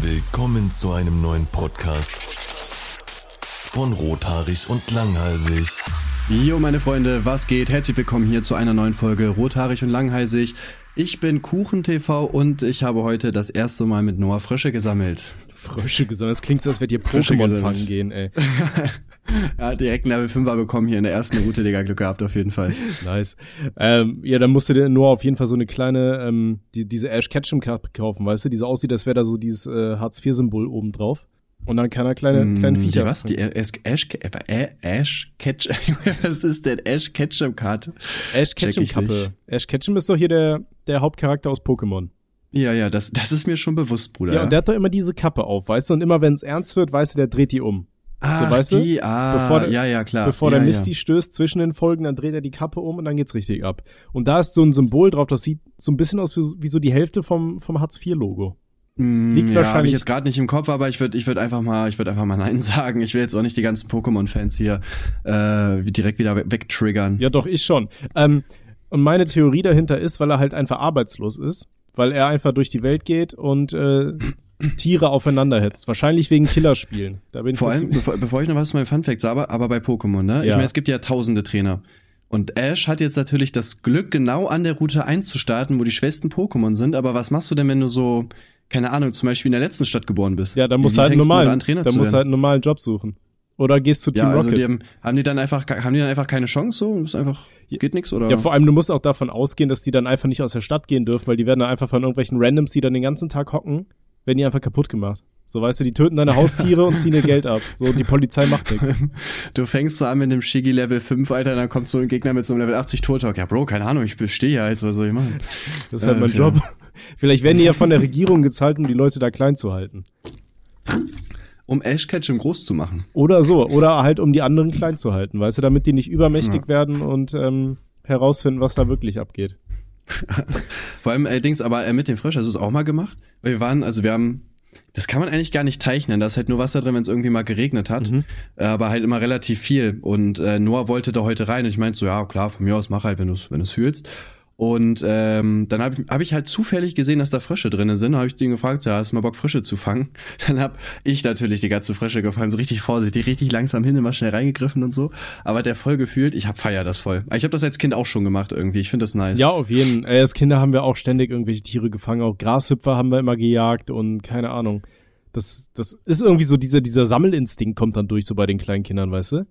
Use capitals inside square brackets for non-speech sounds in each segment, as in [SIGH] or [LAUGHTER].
Willkommen zu einem neuen Podcast von Rothaarig und Langhalsig. Jo, meine Freunde, was geht? Herzlich willkommen hier zu einer neuen Folge Rothaarig und Langhalsig. Ich bin KuchenTV und ich habe heute das erste Mal mit Noah Frösche gesammelt. Frösche gesammelt? Das klingt so, als ihr Frösche Pokémon fangen gehen, ey. [LAUGHS] [LAUGHS] Ja, direkt ein Level 5er bekommen hier in der ersten Route, Digga, Glück gehabt auf jeden Fall. Nice. Ähm, ja, dann musst du dir nur auf jeden Fall so eine kleine, ähm, die, diese Ash Ketchum Cup kaufen, weißt du, die so aussieht, als wäre da so dieses äh, Hartz-IV-Symbol oben drauf. Und dann kann er kleine, kleine Mm, Viecher. Die was? Die Ash, Ash, äh, Ash Ketchum, [LAUGHS] was ist denn Ash Ketchum Karte? Ash Ketchum Kappe. Ash Ketchum ist doch hier der, der Hauptcharakter aus Pokémon. Ja, ja, das, das ist mir schon bewusst, Bruder. Ja, und der hat doch immer diese Kappe auf, weißt du, und immer wenn es ernst wird, weißt du, der dreht die um. Ah, weißt du? die, ah, Bevor der- ja, ja, klar. Bevor ja, der Misty ja. stößt zwischen den Folgen, dann dreht er die Kappe um und dann geht's richtig ab. Und da ist so ein Symbol drauf, das sieht so ein bisschen aus wie, wie so die Hälfte vom, vom Hartz-IV-Logo. Mm, Liegt ja, Hab wahrscheinlich- ich jetzt gerade nicht im Kopf, aber ich würde ich würd einfach mal, ich würde einfach mal Nein [LAUGHS] sagen. Ich will jetzt auch nicht die ganzen Pokémon-Fans hier äh, direkt wieder we- wegtriggern. Ja, doch, ich schon. Ähm, und meine Theorie dahinter ist, weil er halt einfach arbeitslos ist, weil er einfach durch die Welt geht und äh, Tiere aufeinander hetzt. Wahrscheinlich wegen Killerspielen. Da bin ich Vor mir allem, bevor, bevor ich noch was zu meinen Funfacts sage, aber bei Pokémon, ne? Ich Ja. meine, es gibt ja tausende Trainer. Und Ash hat jetzt natürlich das Glück, genau an der Route 1 zu starten, wo die schwächsten Pokémon sind. Aber was machst du denn, wenn du so, keine Ahnung, zum Beispiel in der letzten Stadt geboren bist? ja, dann musst du halt normalen, an, Trainer dann musst halt einen normalen Job suchen. Oder gehst zu Team Ja, also Rocket. die haben, haben die dann einfach, haben die dann einfach keine Chance so? Ist einfach, geht nix oder? Ja, vor allem, du musst auch davon ausgehen, dass die dann einfach nicht aus der Stadt gehen dürfen, weil die werden dann einfach von irgendwelchen Randoms, die dann den ganzen Tag hocken, werden die einfach kaputt gemacht. So, weißt du, die töten deine Haustiere und ziehen dir Geld ab. So, und die Polizei macht nichts. [LAUGHS] Du fängst so an mit einem Shiggy Level 5, Alter, dann kommt so ein Gegner mit so einem Level 80 Turtok. Ja, Bro, keine Ahnung, ich bestehe halt, was soll ich machen? Das ist halt mein Ach, Job. ja. [LAUGHS] Vielleicht werden die ja von der Regierung gezahlt, um die Leute da klein zu halten. Um Ash Ketchum groß zu machen. Oder so. Oder halt, um die anderen klein zu halten, weißt du, damit die nicht übermächtig Ja. werden und ähm, herausfinden, was da wirklich abgeht. [LAUGHS] Vor allem, äh, Dings, aber äh, mit dem Frisch, hast du es auch mal gemacht? Weil wir waren, also wir haben, das kann man eigentlich gar nicht zeichnen, da ist halt nur Wasser drin, wenn es irgendwie mal geregnet hat, Mhm. aber halt immer relativ viel. Und äh, Noah wollte da heute rein und ich meinte so, ja klar, von mir aus mach halt, wenn du es wenn du's fühlst. Und ähm, dann habe ich, hab ich halt zufällig gesehen, dass da Frösche drinne sind. Habe ich den gefragt, so, ja, hast du mal Bock, Frösche zu fangen? [LAUGHS] Dann hab ich natürlich die ganze Frösche gefangen, so richtig vorsichtig, richtig langsam hin, immer schnell reingegriffen und so. Aber der voll gefühlt, ich hab feier das voll. Ich habe das als Kind auch schon gemacht irgendwie. Ich finde das nice. Ja, auf jeden. Äh, als Kinder haben wir auch ständig irgendwelche Tiere gefangen. Auch Grashüpfer haben wir immer gejagt und keine Ahnung. Das, das ist irgendwie so, dieser, dieser Sammelinstinkt kommt dann durch, so bei den kleinen Kindern, weißt du?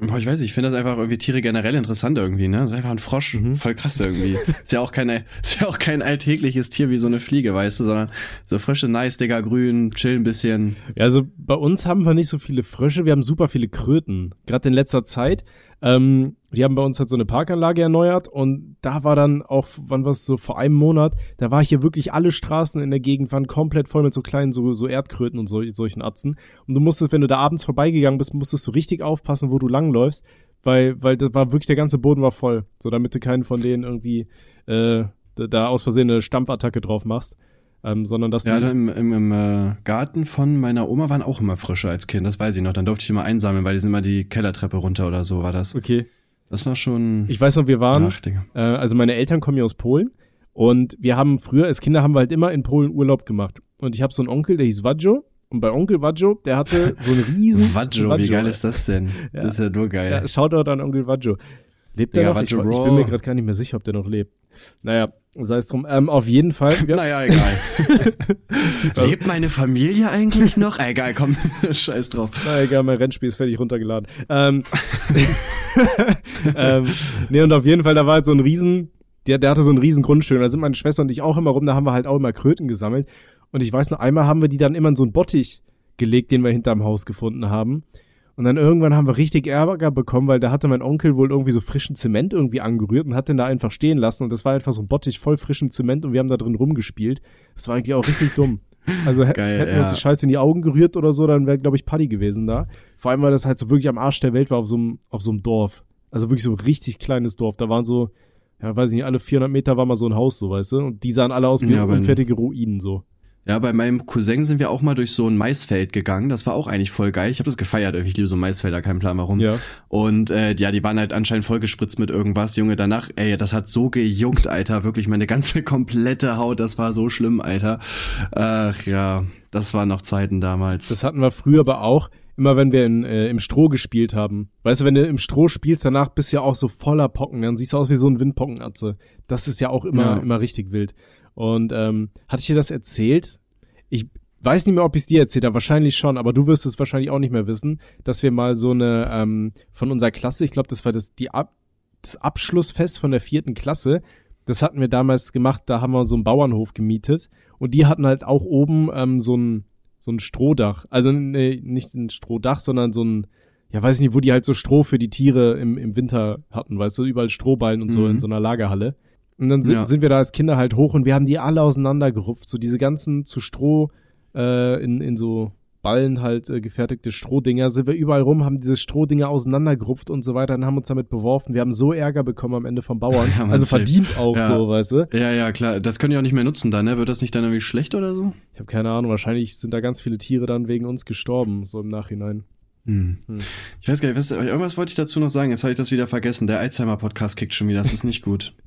Boah, ich weiß nicht, ich finde das einfach irgendwie Tiere generell interessant irgendwie, ne? Das ist einfach ein Frosch, Mhm. voll krass irgendwie. ist ja auch keine, ist ja auch kein alltägliches Tier wie so eine Fliege, weißt du, sondern so Frösche, nice, Digga, grün, chill ein bisschen. Ja, also bei uns haben wir nicht so viele Frösche, wir haben super viele Kröten. Gerade in letzter Zeit. Ähm, die haben bei uns halt so eine Parkanlage erneuert und da war dann auch, wann war es so, vor einem Monat, da war hier wirklich alle Straßen in der Gegend waren komplett voll mit so kleinen, so, so Erdkröten und so, solchen Atzen. Und du musstest, wenn du da abends vorbeigegangen bist, musstest du richtig aufpassen, wo du langläufst, weil, weil das war wirklich, der ganze Boden war voll. So, damit du keinen von denen irgendwie äh, da, aus Versehen eine Stampfattacke drauf machst. Ähm, sondern dass Ja, im, im, im äh, Garten von meiner Oma waren auch immer Frösche als Kind, das weiß ich noch. Dann durfte ich immer einsammeln, weil die sind immer die Kellertreppe runter oder so war das. okay. Das war schon. Ich weiß noch, wir waren, Ach, Digga. Äh, also meine Eltern kommen ja aus Polen und wir haben früher als Kinder haben wir halt immer in Polen Urlaub gemacht. Und ich habe so einen Onkel, der hieß Wadjo. Und bei Onkel Wadjo, der hatte [LAUGHS] so einen riesen Wadjo, wie geil ist das denn? Ja. Das ist ja nur geil. Ja, Shoutout an Onkel Wadjo. Lebt der Digga, noch? Ich, ich bin mir gerade gar nicht mehr sicher, ob der noch lebt. Naja, sei es drum. Ähm, auf jeden Fall. Wir, [LAUGHS] Naja, egal. [LAUGHS] Lebt meine Familie eigentlich noch? Äh, egal, komm, [LAUGHS] scheiß drauf. Na egal, mein Rennspiel ist fertig runtergeladen. Ähm, ähm, nee, und auf jeden Fall, da war halt so ein riesen, der, der hatte so ein riesen Grundstück. Und da sind meine Schwester und ich auch immer rum, da haben wir halt auch immer Kröten gesammelt. Und ich weiß noch, einmal haben wir die dann immer in so einen Bottich gelegt, den wir hinterm Haus gefunden haben. Und dann irgendwann haben wir richtig Ärger bekommen, weil da hatte mein Onkel wohl irgendwie so frischen Zement irgendwie angerührt und hat den da einfach stehen lassen. Und das war einfach so ein Bottich voll frischem Zement und wir haben da drin rumgespielt. Das war eigentlich auch richtig dumm. Also Geil, hätten wir uns ja. die Scheiße in die Augen gerührt oder so, dann wäre, glaube ich, Paddy gewesen da. Vor allem, weil das halt so wirklich am Arsch der Welt war auf so einem, auf so einem Dorf. Also wirklich so ein richtig kleines Dorf. Da waren so, ja, weiß ich nicht, alle 400 Meter war mal so ein Haus, so, weißt du? Und die sahen alle aus wie Ja, unfertige Ruinen, so. Ja, bei meinem Cousin sind wir auch mal durch so ein Maisfeld gegangen. Das war auch eigentlich voll geil. Ich habe das gefeiert. Ich liebe so Maisfelder, kein Plan warum. Ja. Und äh, ja, die waren halt anscheinend voll gespritzt mit irgendwas. Junge, danach, ey, das hat so gejuckt, Alter. Wirklich meine ganze [LAUGHS] komplette Haut. Das war so schlimm, Alter. Ach ja, das waren noch Zeiten damals. Das hatten wir früher aber auch, immer wenn wir in, äh, im Stroh gespielt haben. Weißt du, wenn du im Stroh spielst, danach bist du ja auch so voller Pocken. Dann siehst du aus wie so ein Windpockenatze. Das ist ja auch immer, Ja. immer richtig wild. Und ähm, hatte ich dir das erzählt? Ich weiß nicht mehr, ob ich es dir erzählt habe. Wahrscheinlich schon, aber du wirst es wahrscheinlich auch nicht mehr wissen, dass wir mal so eine ähm, von unserer Klasse, ich glaube, das war das, die Ab das Abschlussfest von der vierten Klasse. Das hatten wir damals gemacht, da haben wir so einen Bauernhof gemietet und die hatten halt auch oben ähm, so ein so ein Strohdach. Also nee, nicht ein Strohdach, sondern so ein, ja weiß ich nicht, wo die halt so Stroh für die Tiere im, im Winter hatten, weißt du, überall Strohballen und so Mhm. in so einer Lagerhalle. Und dann sind, Ja. sind wir da als Kinder halt hoch und wir haben die alle auseinandergerupft, so diese ganzen zu Stroh äh, in, in so Ballen halt äh, gefertigte Strohdinger, sind wir überall rum, haben diese Strohdinger auseinandergerupft und so weiter und haben uns damit beworfen. Wir haben so Ärger bekommen am Ende vom Bauern. [LAUGHS] Ja, also safe. verdient auch Ja. so, weißt du? Ja, ja, klar. Das können die auch nicht mehr nutzen dann, ne? Wird das nicht dann irgendwie schlecht oder so? Ich habe keine Ahnung, wahrscheinlich sind da ganz viele Tiere dann wegen uns gestorben, so im Nachhinein. Hm. Hm. Ich weiß gar nicht, was, irgendwas wollte ich dazu noch sagen. Jetzt habe ich das wieder vergessen. Der Alzheimer-Podcast kickt schon wieder. Das ist nicht gut. [LAUGHS]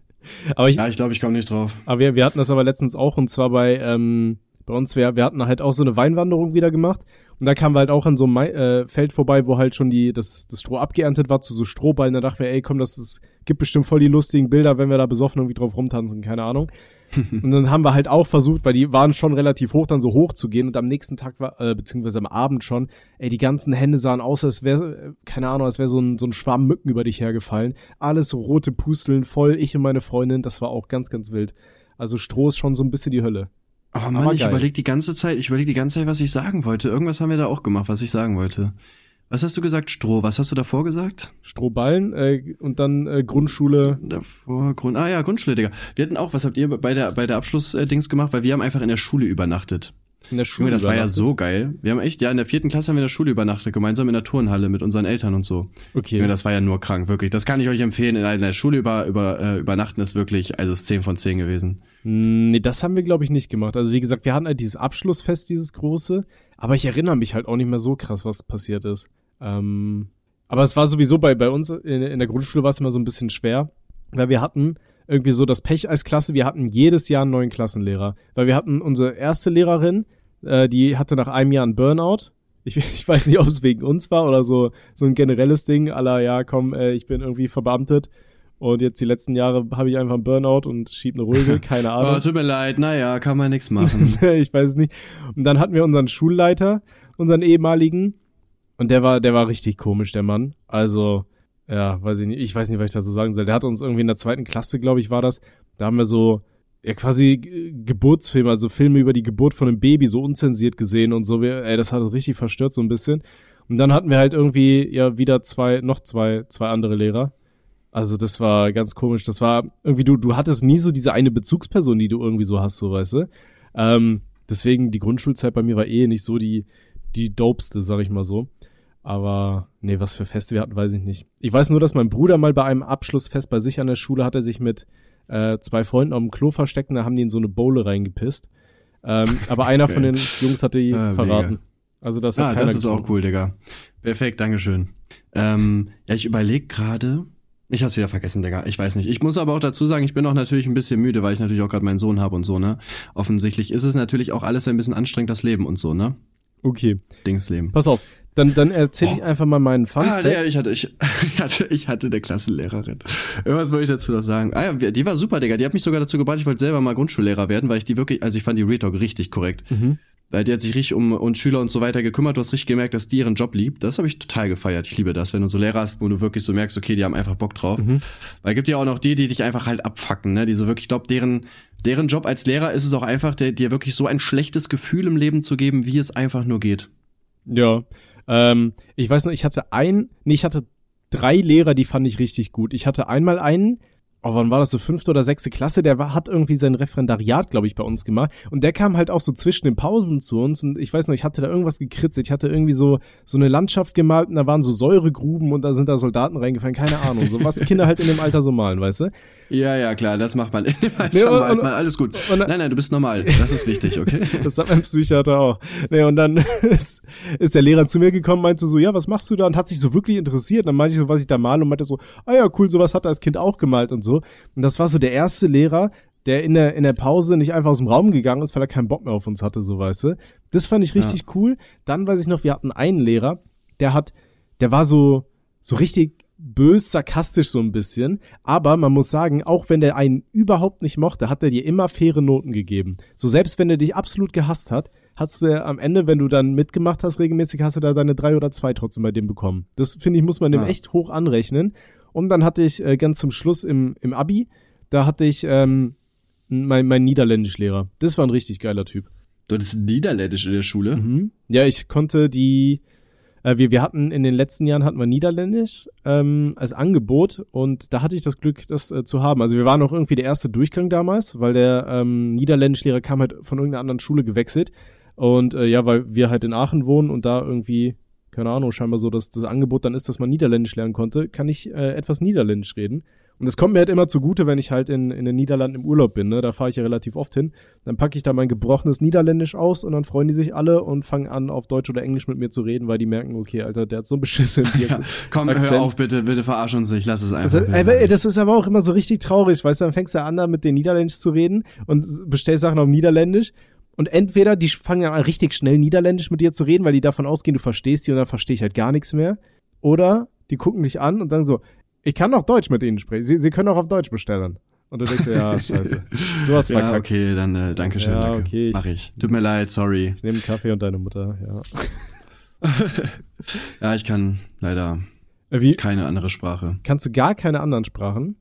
Aber ich, Ja, ich glaube, ich komme nicht drauf. Aber wir, wir hatten das aber letztens auch und zwar bei, ähm, bei uns, wir, wir hatten halt auch so eine Weinwanderung wieder gemacht und da kamen wir halt auch an so einem Mai, äh, Feld vorbei, wo halt schon die, das, das Stroh abgeerntet war zu so Strohballen. Da dachten wir, ey komm, das ist, gibt bestimmt voll die lustigen Bilder, wenn wir da besoffen irgendwie drauf rumtanzen, keine Ahnung. [LAUGHS] und dann haben wir halt auch versucht, weil die waren schon relativ hoch, dann so hoch zu gehen und am nächsten Tag war, äh, beziehungsweise am Abend schon, ey, die ganzen Hände sahen aus, als wäre, keine Ahnung, als wäre so ein, so ein Schwarm Mücken über dich hergefallen. Alles so rote Pusteln voll, ich und meine Freundin, das war auch ganz, ganz wild. Also Stroh ist schon so ein bisschen die Hölle. Oh Mann, Aber ich überlege die ganze Zeit, ich überlege die ganze Zeit, was ich sagen wollte. Irgendwas haben wir da auch gemacht, was ich sagen wollte. Was hast du gesagt? Stroh. Was hast du davor gesagt? Strohballen äh, und dann äh, Grundschule. Davor Grund. Ah ja, Grundschule, Digga. Wir hatten auch, was habt ihr bei der bei der Abschlussdings gemacht? Weil wir haben einfach in der Schule übernachtet. In der Schule. Junge, das war ja so geil. Wir haben echt, ja, in der vierten Klasse haben wir in der Schule übernachtet, gemeinsam in der Turnhalle mit unseren Eltern und so. Okay. Junge, das war ja nur krank, wirklich. Das kann ich euch empfehlen. In einer Schule über, über, äh, übernachten ist wirklich, also ist 10 von 10 gewesen. Mm, Nee, das haben wir, glaube ich, nicht gemacht. Also wie gesagt, wir hatten halt dieses Abschlussfest, dieses große, aber ich erinnere mich halt auch nicht mehr so krass, was passiert ist. Ähm, aber es war sowieso bei, bei uns in, in der Grundschule war es immer so ein bisschen schwer, weil wir hatten irgendwie so das Pech als Klasse, wir hatten jedes Jahr einen neuen Klassenlehrer. Weil wir hatten unsere erste Lehrerin, äh, die hatte nach einem Jahr einen Burnout. Ich, [LAUGHS] ich weiß nicht, ob es wegen uns war oder so, so ein generelles Ding, aller ja, komm, äh, ich bin irgendwie verbeamtet. Und jetzt die letzten Jahre habe ich einfach einen Burnout und schieb eine Ruhige, [LAUGHS] keine Ahnung. Oh, tut mir leid, naja, kann man nix machen. [LAUGHS] ich weiß es nicht. Und dann hatten wir unseren Schulleiter, unseren ehemaligen, und der war, der war richtig komisch, der Mann. Also, ja, weiß ich nicht, ich weiß nicht, was ich dazu sagen soll. Der hat uns irgendwie in der zweiten Klasse, glaube ich, war das. Da haben wir so, ja, quasi Geburtsfilme, also Filme über die Geburt von einem Baby so unzensiert gesehen und so. Ey, das hat uns richtig verstört so ein bisschen. Und dann hatten wir halt irgendwie ja wieder zwei, noch zwei, zwei andere Lehrer. Also das war ganz komisch. Das war irgendwie, du, du hattest nie so diese eine Bezugsperson, die du irgendwie so hast, so weißt du. Ähm, deswegen, die Grundschulzeit bei mir war eh nicht so die, die dopeste, sag ich mal so. Aber nee, was für Feste wir hatten, weiß ich nicht. Ich weiß nur, dass mein Bruder mal bei einem Abschlussfest bei sich an der Schule hat er sich mit äh, zwei Freunden auf dem Klo versteckt und da haben die in so eine Bowle reingepisst. Ähm, aber einer von den Jungs hatte die Ah, verraten. mega. Also das hat ah, das ist auch cool, Digga. Perfekt, Dankeschön. Ähm, ja, ich überlege gerade. Ich hab's wieder vergessen, Digga. Ich weiß nicht. Ich muss aber auch dazu sagen, ich bin auch natürlich ein bisschen müde, weil ich natürlich auch gerade meinen Sohn habe und so, ne? Offensichtlich ist es natürlich auch alles ein bisschen anstrengend, das Leben und so, ne? Okay, Dingsleben. pass auf. Dann, dann erzähl ich einfach mal meinen Fun. Ah, ja, ich hatte, ich, [LAUGHS] ich hatte, ich hatte eine Klassenlehrerin. Irgendwas wollte ich dazu noch sagen. Ah ja, die war super, Digga. Die hat mich sogar dazu gebracht, ich wollte selber mal Grundschullehrer werden, weil ich die wirklich, also ich fand die Real Talk richtig korrekt. Mhm. Weil die hat sich richtig um uns Schüler und so weiter gekümmert. Du hast richtig gemerkt, dass die ihren Job liebt. Das habe ich total gefeiert. Ich liebe das, wenn du so Lehrer hast, wo du wirklich so merkst, okay, die haben einfach Bock drauf. Mhm. Weil gibt ja auch noch die, die dich einfach halt abfacken, ne? Die so wirklich, ich glaube, deren, deren Job als Lehrer ist es auch einfach, dir wirklich so ein schlechtes Gefühl im Leben zu geben, wie es einfach nur geht. Ja. Ähm, ich weiß noch, ich hatte ein, nee, ich hatte drei Lehrer, die fand ich richtig gut. Ich hatte einmal einen, oh, wann war das so, fünfte oder sechste Klasse, der war, hat irgendwie sein Referendariat, glaube ich, bei uns gemacht. Und der kam halt auch so zwischen den Pausen zu uns und ich weiß noch, ich hatte da irgendwas gekritzelt. Ich hatte irgendwie so, so eine Landschaft gemalt und da waren so Säuregruben und da sind da Soldaten reingefallen, keine Ahnung. So was Kinder halt in dem Alter so malen, weißt du? Ja, ja, klar, das macht man. [LAUGHS] nee, und, malt man, alles gut. Und, nein, nein, du bist normal. Das ist wichtig, okay? [LAUGHS] das sagt mein Psychiater auch. Nee, und dann [LAUGHS] ist, ist der Lehrer zu mir gekommen, meinte so, ja, was machst du da? Und hat sich so wirklich interessiert. Und dann meinte ich so, was ich da male und meinte so, ah ja, cool, sowas hat er als Kind auch gemalt und so. Und das war so der erste Lehrer, der in der, in der Pause nicht einfach aus dem Raum gegangen ist, weil er keinen Bock mehr auf uns hatte, so weißt du. Das fand ich richtig ja. cool. Dann weiß ich noch, wir hatten einen Lehrer, der hat, der war so, so richtig bös, sarkastisch so ein bisschen. Aber man muss sagen, auch wenn der einen überhaupt nicht mochte, hat er dir immer faire Noten gegeben. So selbst wenn er dich absolut gehasst hat, hast du ja am Ende, wenn du dann mitgemacht hast, regelmäßig hast du da deine drei oder zwei trotzdem bei dem bekommen. Das finde ich, muss man dem ja. echt hoch anrechnen. Und dann hatte ich äh, ganz zum Schluss im, im Abi, da hatte ich ähm, mein, mein Niederländischlehrer. Das war ein richtig geiler Typ. Du hattest Niederländisch in der Schule? Mhm. Ja, ich konnte die, äh, wir, wir hatten in den letzten Jahren hatten wir Niederländisch ähm, als Angebot und da hatte ich das Glück, das äh, zu haben. Also wir waren auch irgendwie der erste Durchgang damals, weil der ähm, Niederländischlehrer kam halt von irgendeiner anderen Schule gewechselt. Und äh, ja, weil wir halt in Aachen wohnen und da irgendwie, keine Ahnung, scheinbar so, dass das Angebot dann ist, dass man Niederländisch lernen konnte, kann ich äh, etwas Niederländisch reden. Und es kommt mir halt immer zugute, wenn ich halt in, in den Niederlanden im Urlaub bin. Ne? Da fahre ich ja relativ oft hin. Dann packe ich da mein gebrochenes Niederländisch aus und dann freuen die sich alle und fangen an, auf Deutsch oder Englisch mit mir zu reden, weil die merken, okay, Alter, der hat so ein beschissen [LAUGHS] ja, Komm, Akzent. hör auf, bitte, bitte verarsch uns nicht, lass es einfach. Das, ey, das ist aber auch immer so richtig traurig, weißt du, dann fängst du an, da mit den Niederländisch zu reden und bestellst Sachen auf Niederländisch und entweder die fangen an, richtig schnell Niederländisch mit dir zu reden, weil die davon ausgehen, du verstehst die und dann verstehe ich halt gar nichts mehr. Oder die gucken dich an und dann so, ich kann auch Deutsch mit ihnen sprechen. Sie, sie können auch auf Deutsch bestellen. Und du denkst dir, ja, [LAUGHS] scheiße. Du hast verkackt. Ja, okay, dann äh, danke schön. Ja, danke. okay. Mach ich. Tut mir leid, sorry. Ich nehme einen Kaffee und deine Mutter, ja. [LAUGHS] ja, ich kann leider äh, Wie? keine andere Sprache. Kannst du gar keine anderen Sprachen?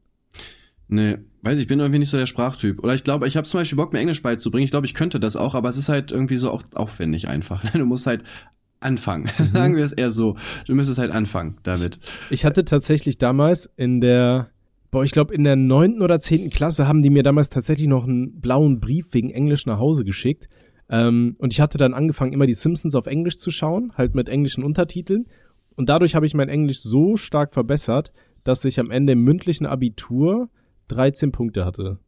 Nee, weiß ich, ich bin irgendwie nicht so der Sprachtyp. Oder ich glaube, ich habe zum Beispiel Bock, mir Englisch beizubringen. Ich glaube, ich könnte das auch, aber es ist halt irgendwie so auch aufwendig einfach. [LAUGHS] Du musst halt anfangen. [LAUGHS] Mhm. Sagen wir es eher so. Du müsstest halt anfangen damit. Ich hatte tatsächlich damals in der, boah, ich glaube in der neunten oder zehnten Klasse haben die mir damals tatsächlich noch einen blauen Brief wegen Englisch nach Hause geschickt. Ähm, und ich hatte dann angefangen, immer die Simpsons auf Englisch zu schauen, halt mit englischen Untertiteln. Und dadurch habe ich mein Englisch so stark verbessert, dass ich am Ende im mündlichen Abitur 13 Punkte hatte.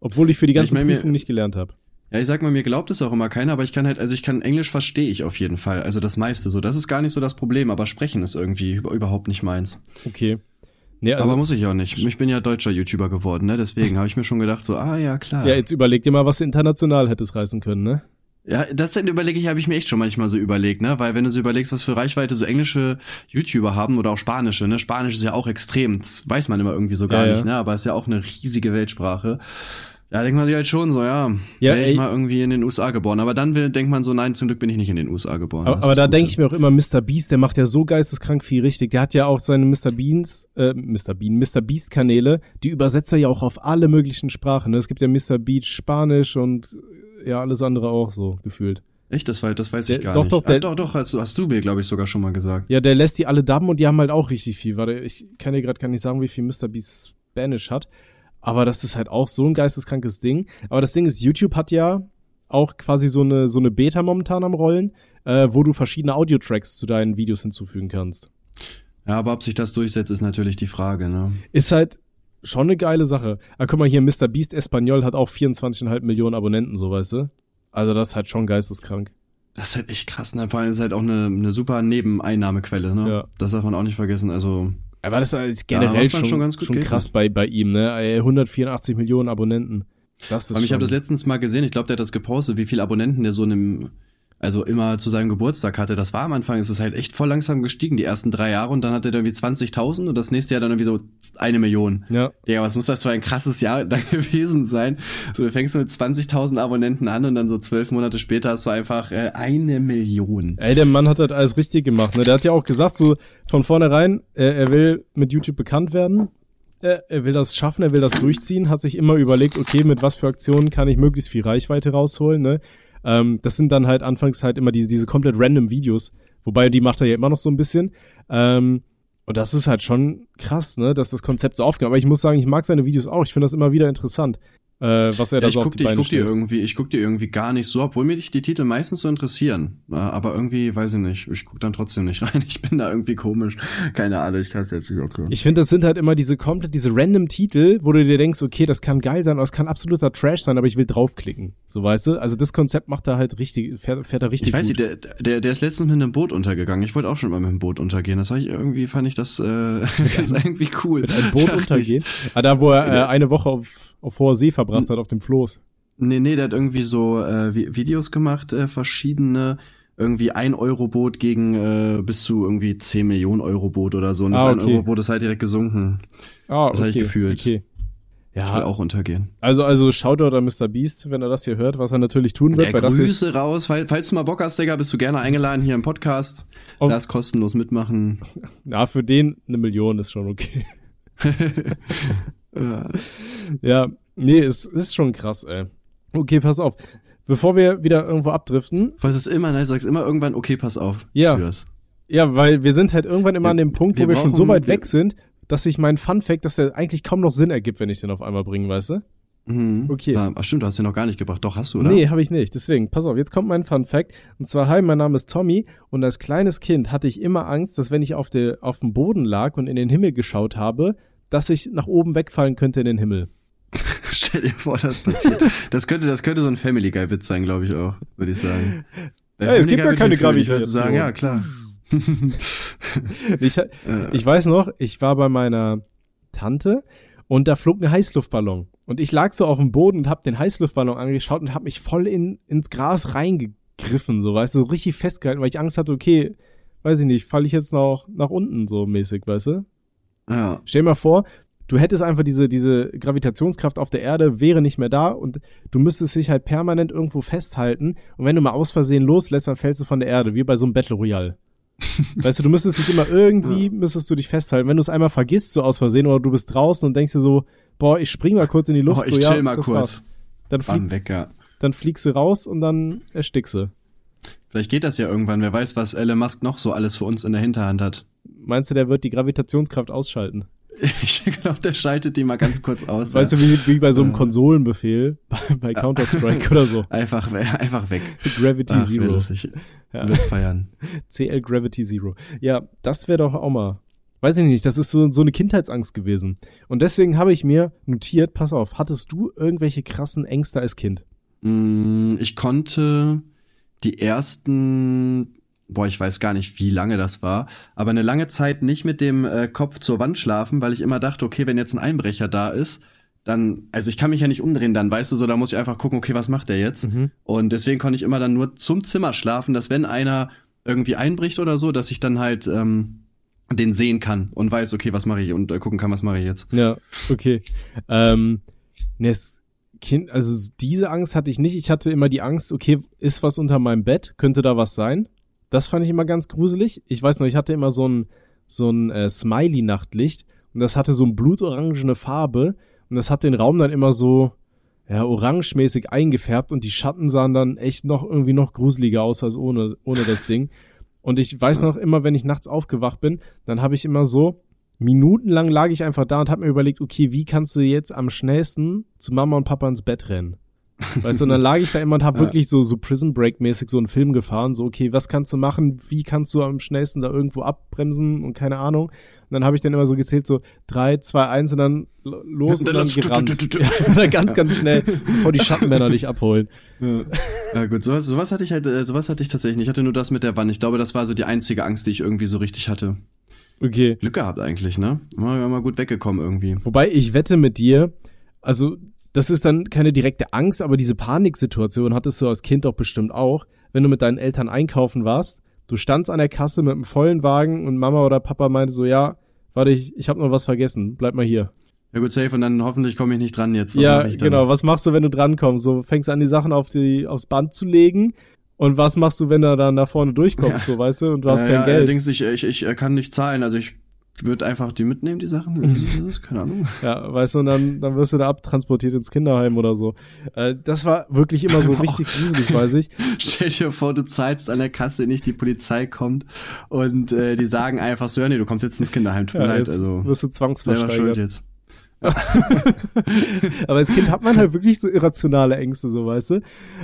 Obwohl ich für die ganze ich mein, Prüfung nicht gelernt habe. Ja, ich sag mal, mir glaubt es auch immer keiner, aber ich kann halt, also ich kann Englisch verstehe ich auf jeden Fall. Also das meiste so. Das ist gar nicht so das Problem, aber sprechen ist irgendwie überhaupt nicht meins. Okay. Nee, also, aber muss ich auch nicht. Ich bin ja deutscher YouTuber geworden, ne? Deswegen habe ich mir schon gedacht, so, ah ja, klar. Ja, jetzt überleg dir mal, was du international hättest reißen können, ne? Ja, das denn überlege ich, habe ich mir echt schon manchmal so überlegt, ne? Weil wenn du so überlegst, was für Reichweite so englische YouTuber haben oder auch spanische, ne? Spanisch ist ja auch extrem, das weiß man immer irgendwie so gar ja, nicht, ja. ne? Aber ist ja auch eine riesige Weltsprache. Ja, denkt man sich halt schon so, ja, ja wäre ich mal irgendwie in den USA geboren. Aber dann will, denkt man so, nein, zum Glück bin ich nicht in den USA geboren. Aber, aber da denke ich mir auch immer, Mr. Beast, der macht ja so geisteskrank viel richtig. Der hat ja auch seine Mr. Beans, äh, Mr. Bean, Mr. Beast Kanäle, die übersetzt er ja auch auf alle möglichen Sprachen. Ne? Es gibt ja Mr. Beast Spanisch und ja, alles andere auch so gefühlt. Echt? Das, war, das weiß ich gar doch, nicht. Doch, der, ah, doch, doch, hast, hast du mir, glaube ich, sogar schon mal gesagt. Ja, der lässt die alle dubben und die haben halt auch richtig viel. Warte, ich kann dir gerade gar nicht sagen, wie viel Mr. Beast Spanish hat. Aber das ist halt auch so ein geisteskrankes Ding. Aber das Ding ist, YouTube hat ja auch quasi so eine, so eine Beta momentan am Rollen, äh, wo du verschiedene Audio-Tracks zu deinen Videos hinzufügen kannst. Ja, aber ob sich das durchsetzt, ist natürlich die Frage, ne? Ist halt schon eine geile Sache. Aber guck mal hier, Mr. Beast Espanol hat auch 24,5 Millionen Abonnenten, so weißt du? Also das ist halt schon geisteskrank. Das ist halt echt krass, ne? Vor allem ist es halt auch eine, eine super Nebeneinnahmequelle, ne? Ja. Das darf man auch nicht vergessen, also aber das ist generell ja, schon, schon, ganz gut schon krass bei, bei ihm, ne? 184 Millionen Abonnenten. Das ist Aber ich habe das letztens mal gesehen, ich glaube, der hat das gepostet, wie viele Abonnenten der so in einem also immer zu seinem Geburtstag hatte. Das war am Anfang, es ist halt echt voll langsam gestiegen, die ersten drei Jahre und dann hatte er irgendwie 20.000 und das nächste Jahr dann irgendwie so eine Million. Ja. Ja, was muss das für ein krasses Jahr [LAUGHS] dann gewesen sein? So, du fängst mit 20.000 Abonnenten an und dann so zwölf Monate später hast du einfach äh, eine Million. Ey, der Mann hat halt alles richtig gemacht, ne? Der hat ja auch gesagt, so von vornherein, er, er will mit YouTube bekannt werden. Er, er will das schaffen, er will das durchziehen, hat sich immer überlegt, okay, mit was für Aktionen kann ich möglichst viel Reichweite rausholen, ne? Ähm, das sind dann halt anfangs halt immer diese, diese komplett random Videos, wobei die macht er ja immer noch so ein bisschen. Ähm, Und das ist halt schon krass, ne, dass das Konzept so aufgeht. Aber ich muss sagen, ich mag seine Videos auch. Ich finde das immer wieder interessant äh, was er da ich so guck auf die die, Beine ich guck die stellt. irgendwie, ich guck die irgendwie gar nicht so, obwohl mir die, die Titel meistens so interessieren. Aber irgendwie, weiß ich nicht, ich guck dann trotzdem nicht [LAUGHS] rein. Ich bin da irgendwie komisch. Keine Ahnung, ich kann es jetzt nicht erklären. Ich finde, das sind halt immer diese komplett, diese random Titel, wo du dir denkst, okay, das kann geil sein, aber es kann absoluter Trash sein, aber ich will draufklicken. So, weißt du? Also das Konzept macht da halt richtig, fährt, fährt da richtig Ich weiß gut. nicht, der, der, der ist letztens mit einem Boot untergegangen. Ich wollte auch schon mal mit einem Boot untergehen. Das war ich irgendwie, fand ich das, äh, [LAUGHS] das irgendwie cool. mit einem Boot untergehen. Ah, da, wo er äh, eine Woche auf, auf hoher See verbracht hat, auf dem Floß. Nee, nee, der hat irgendwie so äh, Vi- Videos gemacht, äh, verschiedene. Irgendwie ein Euro-Boot gegen äh, bis zu irgendwie 10 Millionen Euro-Boot oder so. Und das Ah, ein okay. Euro-Boot ist halt direkt gesunken. Ah, Das okay. ich gefühlt. Okay. Ich will Ja, auch untergehen. also, also Shoutout an Mr. Beast, wenn er das hier hört, was er natürlich tun wird, Ja, das Grüße raus. Fall- Falls du mal Bock hast, Digga, bist du gerne eingeladen hier im Podcast. Oh. Lass kostenlos mitmachen. [LAUGHS] ja, für den eine Million ist schon okay. [LAUGHS] Ja, nee, es ist schon krass, ey. Okay, pass auf. Bevor wir wieder irgendwo abdriften, Was ist immer, ne? Du sagst immer irgendwann, okay, pass auf. Ja. Ich ja, weil wir sind halt irgendwann immer Wir- an dem Punkt, wo wir wir schon so brauchen- weit weg sind, dass sich mein Fun Fact, dass der eigentlich kaum noch Sinn ergibt, wenn ich den auf einmal bringe, weißt du? Mhm. Okay. Ja, ach stimmt, du hast den noch gar nicht gebracht. Doch, hast du, oder? Nee, habe ich nicht. Deswegen, pass auf, jetzt kommt mein Fun Fact. Und zwar, hi, mein Name ist Tommy. Und als kleines Kind hatte ich immer Angst, dass wenn ich auf, der, auf dem Boden lag und in den Himmel geschaut habe, dass ich nach oben wegfallen könnte in den Himmel. [LAUGHS] Stell dir vor, das passiert. das könnte, das könnte so ein Family Guy Witz sein, glaube ich auch, würde ich sagen. Bei Ja, es gibt Guy ja keine Gravitation. sagen, ja, klar. Ich, [LAUGHS] ich weiß noch, ich war bei meiner Tante und da flog ein Heißluftballon. Und ich lag so auf dem Boden und hab den Heißluftballon angeschaut und hab mich voll in, ins Gras reingegriffen, so, weißt du, so richtig festgehalten, weil ich Angst hatte, okay, weiß ich nicht, falle ich jetzt noch nach unten so mäßig, weißt du? Ja. Stell dir mal vor, du hättest einfach diese, diese Gravitationskraft auf der Erde, wäre nicht mehr da und du müsstest dich halt permanent irgendwo festhalten und wenn du mal aus Versehen loslässt, dann fällst du von der Erde, wie bei so einem Battle Royale. [LAUGHS] weißt du, du müsstest dich immer irgendwie, müsstest du dich festhalten. Wenn du es einmal vergisst, so aus Versehen, oder du bist draußen und denkst dir so, boah, ich spring mal kurz in die Luft, Oh, ich so, chill ja, mal kurz. war's. Dann, flieg, weg, ja. dann fliegst du raus und dann erstickst du. Vielleicht geht das ja irgendwann. Wer weiß, was Elon Musk noch so alles für uns in der Hinterhand hat. Meinst du, der wird die Gravitationskraft ausschalten? [LAUGHS] Ich glaube, der schaltet die mal ganz kurz aus. Weißt ja. du, wie, wie bei so einem Ja. Konsolenbefehl [LAUGHS] bei, bei Counter-Strike oder so. [LAUGHS] Einfach, einfach weg. Gravity Ach, Zero. ich Ja. will's feiern. CL Gravity Zero. Ja, das wäre doch auch mal. Weiß ich nicht, das ist so, so eine Kindheitsangst gewesen. Und deswegen habe ich mir notiert, pass auf, hattest du irgendwelche krassen Ängste als Kind? Mm, Ich konnte die ersten, boah, ich weiß gar nicht, wie lange das war, aber eine lange Zeit nicht mit dem äh, Kopf zur Wand schlafen, weil ich immer dachte, okay, wenn jetzt ein Einbrecher da ist, dann, also ich kann mich ja nicht umdrehen dann, weißt du, so, da muss ich einfach gucken, okay, was macht der jetzt? Mhm. Und deswegen konnte ich immer dann nur zum Zimmer schlafen, dass wenn einer irgendwie einbricht oder so, dass ich dann halt ähm, den sehen kann und weiß, okay, was mache ich und äh, gucken kann, was mache ich jetzt. Ja, okay. ähm, ne, Kind, also diese Angst hatte ich nicht. Ich hatte immer die Angst, okay, ist was unter meinem Bett? Könnte da was sein? Das fand ich immer ganz gruselig. Ich weiß noch, ich hatte immer so ein, so ein äh, Smiley-Nachtlicht und das hatte so ein blutorangene Farbe und das hat den Raum dann immer so, ja, orangemäßig eingefärbt und die Schatten sahen dann echt noch irgendwie noch gruseliger aus als ohne, ohne das Ding. Und ich weiß noch immer, wenn ich nachts aufgewacht bin, dann habe ich immer so, minutenlang lag ich einfach da und habe mir überlegt, okay, wie kannst du jetzt am schnellsten zu Mama und Papa ins Bett rennen? Weißt du, und dann lag ich da immer und habe Ja. wirklich so, so Prison Break mäßig so einen Film gefahren, so, okay, was kannst du machen? Wie kannst du am schnellsten da irgendwo abbremsen und keine Ahnung. Und dann habe ich dann immer so gezählt, so drei, zwei, eins und dann lo- los Und und dann gerannt. Ja, und dann [LAUGHS] ganz, ganz schnell, bevor die Schattenmänner dich abholen. Ja. ja gut, sowas, sowas hatte ich halt, äh, sowas hatte ich tatsächlich nicht. Ich hatte nur das mit der Wand. Ich glaube, das war so die einzige Angst, die ich irgendwie so richtig hatte. Okay. Glück gehabt eigentlich, ne? Mal, mal gut weggekommen irgendwie. Wobei ich wette mit dir, also das ist dann keine direkte Angst, aber diese Paniksituation hattest du als Kind doch bestimmt auch, wenn du mit deinen Eltern einkaufen warst. Du standst an der Kasse mit einem vollen Wagen und Mama oder Papa meinte so, ja, warte, ich, ich habe noch was vergessen, bleib mal hier. Ja gut, safe und dann hoffentlich komme ich nicht dran jetzt. Was ja, genau, was machst du, wenn du drankommst? So fängst an, die Sachen auf die, aufs Band zu legen und was machst du, wenn du dann da vorne durchkommst, Ja. so, weißt du, und du hast ja, kein ja, Geld. Allerdings, ich, ich, ich äh, kann nicht zahlen, also ich wird einfach die mitnehmen, die Sachen. Wie ist das? Keine Ahnung. [LAUGHS] Ja, weißt du, und dann, dann wirst du da abtransportiert ins Kinderheim oder so. Äh, das war wirklich immer so richtig gruselig, weiß ich. [LAUGHS] Stell dir vor, du zahlst an der Kasse nicht, die Polizei kommt und äh, die sagen einfach so, ja, nee, du kommst jetzt ins Kinderheim, tut mir Ja, leid. Also, wirst du zwangsversteigert. schuld jetzt. [LAUGHS] Aber als Kind hat man halt wirklich so irrationale Ängste, so weißt du.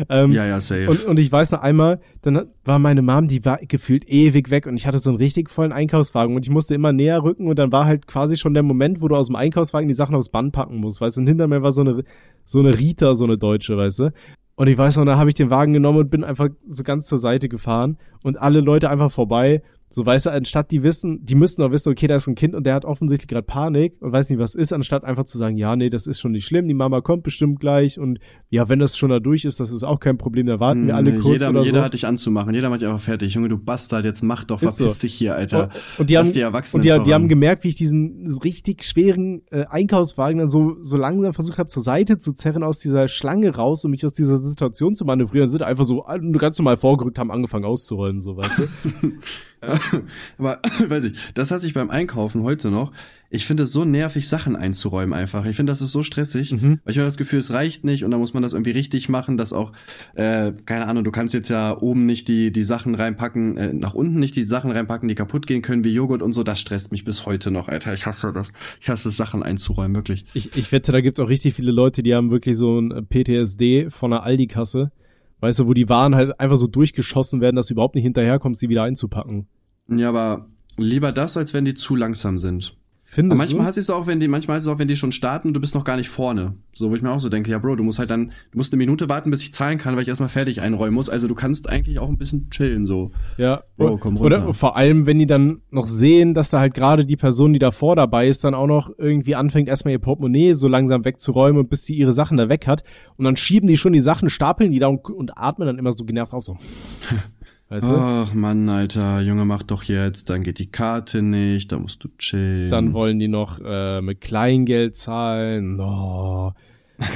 Ähm, Ja, ja, safe. Und, und ich weiß noch einmal, dann war meine Mom, die war gefühlt ewig weg und ich hatte so einen richtig vollen Einkaufswagen und ich musste immer näher rücken und dann war halt quasi schon der Moment, wo du aus dem Einkaufswagen die Sachen aufs Band packen musst, weißt du. Und hinter mir war so eine, so eine Rita, so eine Deutsche, weißt du. Und ich weiß noch, da habe ich den Wagen genommen und bin einfach so ganz zur Seite gefahren und alle Leute einfach vorbei. So, weißt du, anstatt die wissen, die müssten doch wissen, okay, da ist ein Kind und der hat offensichtlich gerade Panik und weiß nicht, was ist, anstatt einfach zu sagen, ja, nee, das ist schon nicht schlimm, die Mama kommt bestimmt gleich und ja, wenn das schon da durch ist, das ist auch kein Problem, da warten wir alle Nee, kurz jeder, oder jeder so. hat dich anzumachen. Jeder macht dich einfach fertig. Junge, du Bastard, jetzt mach doch, Ist verpiss so. dich hier, Alter. Und die Lass haben, die Erwachsenen und die, die haben gemerkt, wie ich diesen richtig schweren äh, Einkaufswagen dann so, so langsam versucht habe, zur Seite zu zerren aus dieser Schlange raus, um mich aus dieser Situation zu manövrieren. Sind einfach so äh, ganz normal vorgerückt, haben angefangen auszurollen, so, weißt du? [LAUGHS] [LAUGHS] Aber, [LAUGHS] weiß ich, das hat sich beim Einkaufen heute noch. Ich finde es so nervig, Sachen einzuräumen einfach. Ich finde, das ist so stressig, Mhm. weil ich habe das Gefühl, es reicht nicht und dann muss man das irgendwie richtig machen, dass auch, äh, keine Ahnung, du kannst jetzt ja oben nicht die, die Sachen reinpacken, äh, nach unten nicht die Sachen reinpacken, die kaputt gehen können, wie Joghurt und so. Das stresst mich bis heute noch, Alter. Ich hasse das. Ich hasse es, Sachen einzuräumen, wirklich. Ich, ich wette, da gibt es auch richtig viele Leute, die haben wirklich so ein PTSD von einer Aldi-Kasse. Weißt du, wo die Waren halt einfach so durchgeschossen werden, dass du überhaupt nicht hinterherkommst, die wieder einzupacken. Ja, aber lieber das, als wenn die zu langsam sind. Aber Findest manchmal du? hat es auch, wenn die, manchmal ist es auch, wenn die schon starten, du bist noch gar nicht vorne. So, wo ich mir auch so denke, ja, Bro, du musst halt dann, du musst eine Minute warten, bis ich zahlen kann, weil ich erstmal fertig einräumen muss. Also du kannst eigentlich auch ein bisschen chillen, so. Ja, Bro, komm runter. oder vor allem, wenn die dann noch sehen, dass da halt gerade die Person, die davor dabei ist, dann auch noch irgendwie anfängt, erstmal ihr Portemonnaie so langsam wegzuräumen, und bis sie ihre Sachen da weg hat. Und dann schieben die schon die Sachen, stapeln die da und, und atmen dann immer so genervt auf so. [LAUGHS] Weißt du? Ach Mann, Alter, Junge, mach doch jetzt, dann geht die Karte nicht, da musst du chillen. Dann wollen die noch äh, mit Kleingeld zahlen. Oh. [LAUGHS]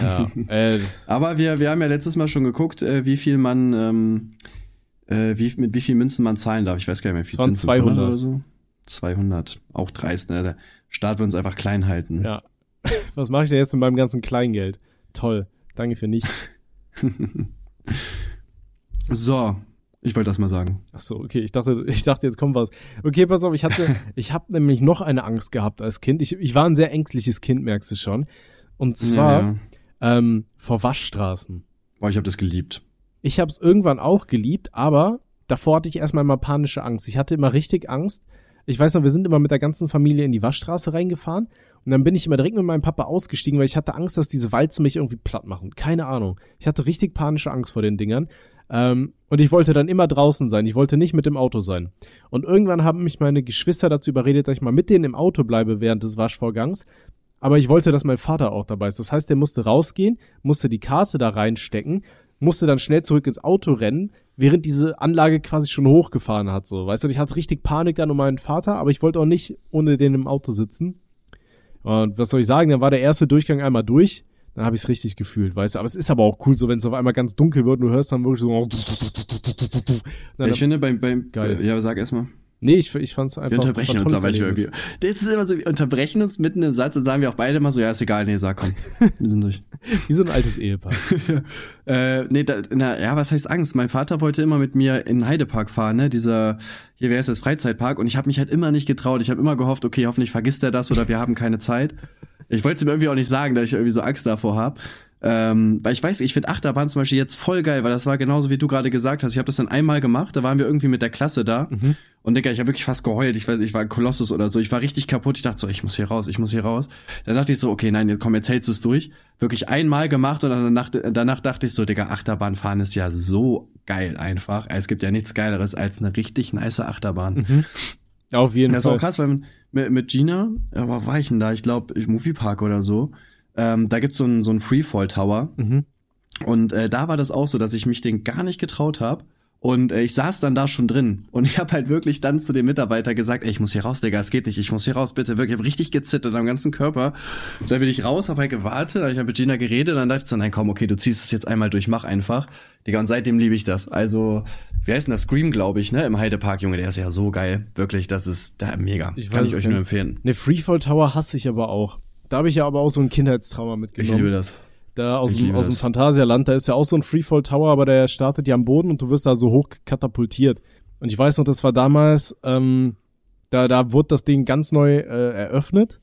Ja, äh, Aber wir, wir haben ja letztes Mal schon geguckt, äh, wie viel man, ähm, äh, wie, mit wie viel Münzen man zahlen darf. Ich weiß gar nicht mehr, wie waren sind 500 200. oder so? 200. Auch dreist, ne? Der Staat will uns einfach klein halten. ja. [LAUGHS] Was mache ich denn jetzt mit meinem ganzen Kleingeld? Toll. Danke für nichts. [LAUGHS] So, ich wollte das mal sagen. Ach so, okay, ich dachte, ich dachte, jetzt kommt was. Okay, pass auf, ich hatte, [LAUGHS] ich habe nämlich noch eine Angst gehabt als Kind. Ich, ich war ein sehr ängstliches Kind, merkst du schon. Und zwar Ja, ja. Ähm, vor Waschstraßen. Boah, ich habe das geliebt. Ich habe es irgendwann auch geliebt, aber davor hatte ich erstmal immer panische Angst. Ich hatte immer richtig Angst. Ich weiß noch, wir sind immer mit der ganzen Familie in die Waschstraße reingefahren und dann bin ich immer direkt mit meinem Papa ausgestiegen, weil ich hatte Angst, dass diese Walzen mich irgendwie platt machen. Keine Ahnung. Ich hatte richtig panische Angst vor den Dingern. Ähm, und ich wollte dann immer draußen sein. Ich wollte nicht mit dem Auto sein. Und irgendwann haben mich meine Geschwister dazu überredet, dass ich mal mit denen im Auto bleibe während des Waschvorgangs. Aber ich wollte, dass mein Vater auch dabei ist. Das heißt, der musste rausgehen, musste die Karte da reinstecken, musste dann schnell zurück ins Auto rennen, während diese Anlage quasi schon hochgefahren hat. So, weißt du, ich hatte richtig Panik dann um meinen Vater, aber ich wollte auch nicht ohne den im Auto sitzen. Und was soll ich sagen? Dann war der erste Durchgang einmal durch. Dann habe ich es richtig gefühlt, weißt du. Aber es ist aber auch cool, so wenn es auf einmal ganz dunkel wird und du hörst dann wirklich so. Ich finde, beim, beim, Geil. ja, sag erst mal. Nee, ich, ich fand's einfach. Wir unterbrechen uns aber irgendwie. Das ist immer so, wir unterbrechen uns mitten im Satz und sagen wir auch beide mal so, ja, ist egal, nee, sag komm. [LAUGHS] Wir sind durch. Wie so ein altes Ehepaar. [LAUGHS] Äh, nee, da, na, ja, was heißt Angst? Mein Vater wollte immer mit mir in den Heidepark fahren, ne? Dieser, hier wäre es das Freizeitpark und ich habe mich halt immer nicht getraut. Ich habe immer gehofft, okay, hoffentlich vergisst er das oder wir haben keine Zeit. Ich wollte es ihm irgendwie auch nicht sagen, dass ich irgendwie so Angst davor habe. Ähm, weil ich weiß, ich finde Achterbahn zum Beispiel jetzt voll geil, weil das war genauso wie du gerade gesagt hast. Ich habe das dann einmal gemacht, da waren wir irgendwie mit der Klasse da Mhm. und Digga, ich habe wirklich fast geheult. Ich weiß, ich war ein Kolossus oder so. Ich war richtig kaputt. Ich dachte so, ich muss hier raus, ich muss hier raus. Dann dachte ich so, okay, nein, jetzt komm, jetzt hältst du es durch. Wirklich einmal gemacht und danach, danach dachte ich so, Digga, Achterbahn fahren ist ja so geil einfach. Es gibt ja nichts Geileres als eine richtig nice Achterbahn. Mhm. Auf jeden Das ist auch Fall. krass, weil mit, mit Gina, ja, wo war ich denn da? Ich glaube, Moviepark oder so. Ähm, da gibt's so einen so einen Freefall Tower. Mhm. Und äh, da war das auch so, dass ich mich den gar nicht getraut habe. Und äh, ich saß dann da schon drin und ich habe halt wirklich dann zu dem Mitarbeiter gesagt, ey, ich muss hier raus, Digga, es geht nicht, ich muss hier raus, bitte, wirklich, ich hab richtig gezittert am ganzen Körper. Da bin ich raus, habe halt gewartet, hab ich hab mit Gina geredet, dann dachte ich so, nein, komm, okay, du ziehst es jetzt einmal durch, mach einfach. Digga, und seitdem liebe ich das. Also, wie heißt denn das? Scream, glaube ich, ne? Im Heidepark, Junge, der ist ja so geil. Wirklich, das ist da, mega. Ich Kann ich euch nur empfehlen. Ne, Freefall Tower hasse ich aber auch. Da habe ich ja aber auch so ein Kindheitstrauma Ich mitgenommen. liebe das. Da aus Ich dem, aus dem. Phantasialand, da ist ja auch so ein Freefall Tower, aber der startet ja am Boden und du wirst da so hoch katapultiert. Und ich weiß noch, das war damals, ähm, da, da wurde das Ding ganz neu äh, eröffnet.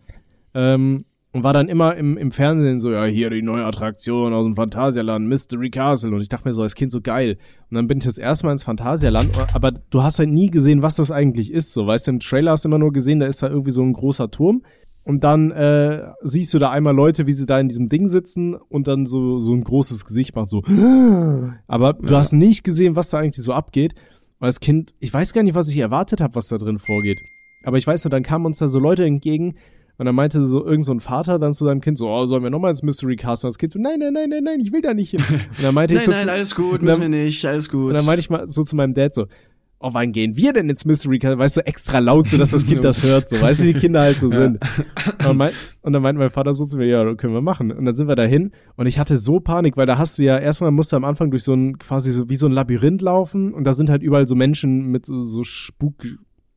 Ähm, und war dann immer im, im Fernsehen so, ja, hier die neue Attraktion aus dem Phantasialand, Mystery Castle. Und ich dachte mir so, als Kind so geil. Und dann bin ich das erste Mal ins Phantasialand, aber du hast halt nie gesehen, was das eigentlich ist. So, weißt du, im Trailer hast du immer nur gesehen, da ist da irgendwie so ein großer Turm. Und dann äh, siehst du da einmal Leute, wie sie da in diesem Ding sitzen und dann so, so ein großes Gesicht machen, so. [GASPS] Aber du Ja. hast nicht gesehen, was da eigentlich so abgeht. Und als Kind, ich weiß gar nicht, was ich erwartet habe, was da drin vorgeht. Aber ich weiß nur, dann kamen uns da so Leute entgegen und dann meinte so irgend so ein Vater dann zu seinem Kind so, oh, sollen wir nochmal ins Mystery Castle? Und das Kind so, nein, nein, nein, nein, nein, ich will da nicht hin. [LAUGHS] Und dann meinte ich Nein, so nein, zu, alles gut, und müssen dann- wir nicht, alles gut. und dann meinte ich mal so zu meinem Dad so, oh, wann gehen wir denn ins Mystery Castle? Weißt du, extra laut, so dass das Kind das hört, so, weißt du, wie Kinder halt so [LAUGHS] sind. Und, dann mein, und dann meinte mein Vater so zu mir, ja, das können wir machen. Und dann sind wir dahin und ich hatte so Panik, weil da hast du ja, erstmal musst du am Anfang durch so ein, quasi so wie so ein Labyrinth laufen und da sind halt überall so Menschen mit so, so Spuk,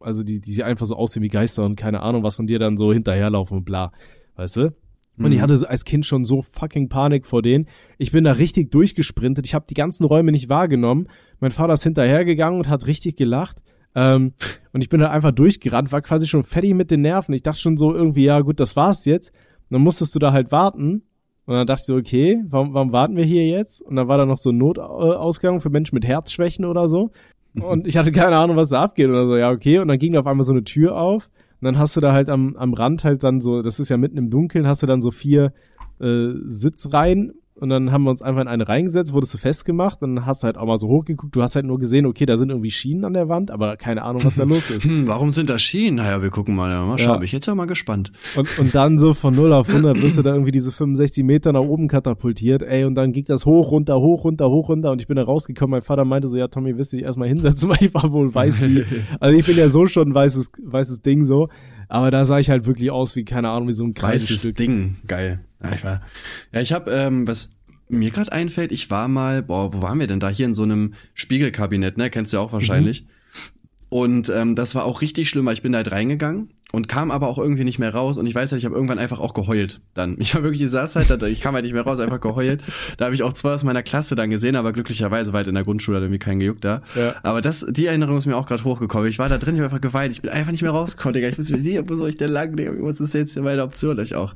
also die, die einfach so aussehen wie Geister und keine Ahnung was und dir dann so hinterherlaufen und bla, weißt du? Und ich Mhm. hatte als Kind schon so fucking Panik vor denen. Ich bin da richtig durchgesprintet. Ich habe die ganzen Räume nicht wahrgenommen. Mein Vater ist hinterhergegangen und hat richtig gelacht. Ähm, und ich bin da einfach durchgerannt, war quasi schon fertig mit den Nerven. Ich dachte schon so irgendwie, ja gut, das war's jetzt. Und dann musstest du da halt warten. Und dann dachte ich so, okay, warum, warum warten wir hier jetzt? Und dann war da noch so ein Notausgang für Menschen mit Herzschwächen oder so. Und ich hatte keine Ahnung, was da abgeht oder so. Ja, okay. Und dann ging da auf einmal so eine Tür auf. Und dann hast du da halt am, am Rand halt dann so, das ist ja mitten im Dunkeln, hast du dann so vier äh, Sitzreihen. Und dann haben wir uns einfach in eine reingesetzt, wurdest du festgemacht. Dann hast du halt auch mal so hochgeguckt. Du hast halt nur gesehen, okay, da sind irgendwie Schienen an der Wand, aber keine Ahnung, was da [LAUGHS] los ist. Hm, warum sind da Schienen? Naja, wir gucken mal. Ja, mal schauen. Ja. Bin ich jetzt ja mal gespannt. Und, und dann so von 0 auf 100 wirst du da irgendwie diese 65 Meter nach oben katapultiert, ey, und dann ging das hoch, runter, hoch, runter, hoch, runter und ich bin da rausgekommen. Mein Vater meinte so, ja, Tommy, wirst du dich erstmal hinsetzen, [LAUGHS] weil ich war wohl weiß wie, [LAUGHS] also ich bin ja so schon ein weißes, weißes Ding so, aber da sah ich halt wirklich aus wie, keine Ahnung, wie so ein Weißes. Ding. Geil. Ja, ich war. Ja, ich habe, ähm, was mir gerade einfällt, ich war mal, boah, wo waren wir denn da? Hier in so einem Spiegelkabinett, ne? Kennst du ja auch wahrscheinlich. Und ähm, das war auch richtig schlimm, weil ich bin da halt reingegangen und kam aber auch irgendwie nicht mehr raus. Und ich weiß halt, ich habe irgendwann einfach auch geheult. Dann, ich habe wirklich, ich saß halt, da, ich kam halt nicht mehr raus, einfach geheult. Da habe ich auch zwei aus meiner Klasse dann gesehen, aber glücklicherweise war halt in der Grundschule irgendwie kein gejuckt da. Ja. Aber das, die Erinnerung ist mir auch gerade hochgekommen. Ich war da drin, ich habe einfach geweint. Ich bin einfach nicht mehr rausgekommen, Digga. Ich wusste nicht, wo soll ich denn lang, Digga? Was ist jetzt meine Option? Ich auch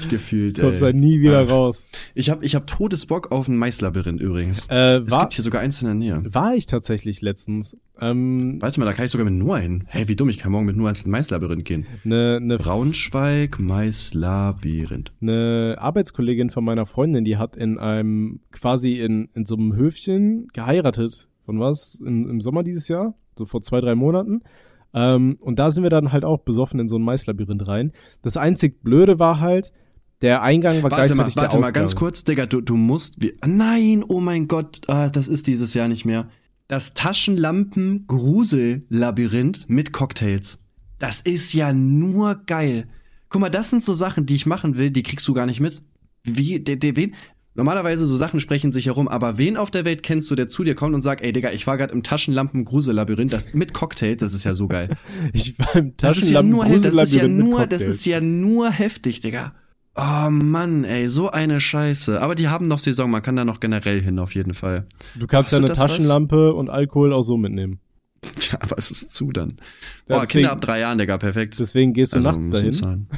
ich gefühlt. Du kommst halt nie wieder Ah. raus. Ich habe ich hab Todesbock auf ein Maislabyrinth übrigens. Äh, es war, gibt hier sogar eins in der Nähe. war ich tatsächlich letztens. Ähm, Warte mal, da kann ich sogar mit Noah hin. Hey, wie dumm, ich kann morgen mit Noah ins Maislabyrinth gehen. ne, ne Braunschweig, Maislabyrinth. eine Arbeitskollegin von meiner Freundin, die hat in einem, quasi in, in so einem Höfchen geheiratet. Von was? In, Im Sommer dieses Jahr? So vor zwei, drei Monaten. Ähm, und da sind wir dann halt auch besoffen in so ein Maislabyrinth rein. Das einzig Blöde war halt, der Eingang war Warte mal, gleichzeitig warte der mal, Ausgang. ganz kurz, Digga, du, du musst. Wie, nein, oh mein Gott, ah, das ist dieses Jahr nicht mehr. Das Taschenlampen-Grusel-Labyrinth mit Cocktails. Das ist ja nur geil. Guck mal, das sind so Sachen, die ich machen will, die kriegst du gar nicht mit. Wie, der, der, wen? Normalerweise so Sachen sprechen sich herum, aber wen auf der Welt kennst du, der zu dir kommt und sagt, ey Digga, ich war gerade im Taschenlampen-Grusel-Labyrinth, das mit Cocktails, das ist ja so geil. [LAUGHS] Ich war im Das ist ja nur, das ist ja Taschenlampen-Grusel-Labyrinth nur, das ist ja nur heftig, Digga. Oh Mann, ey, so eine Scheiße. Aber die haben noch Saison, man kann da noch generell hin, auf jeden Fall. Du kannst Hast ja eine das was? Taschenlampe und Alkohol auch so mitnehmen. Tja, was ist zu dann? Ja, Boah, Kinder ab drei Jahren, Digga, perfekt. Deswegen gehst du Also, nachts dahin. zahlen.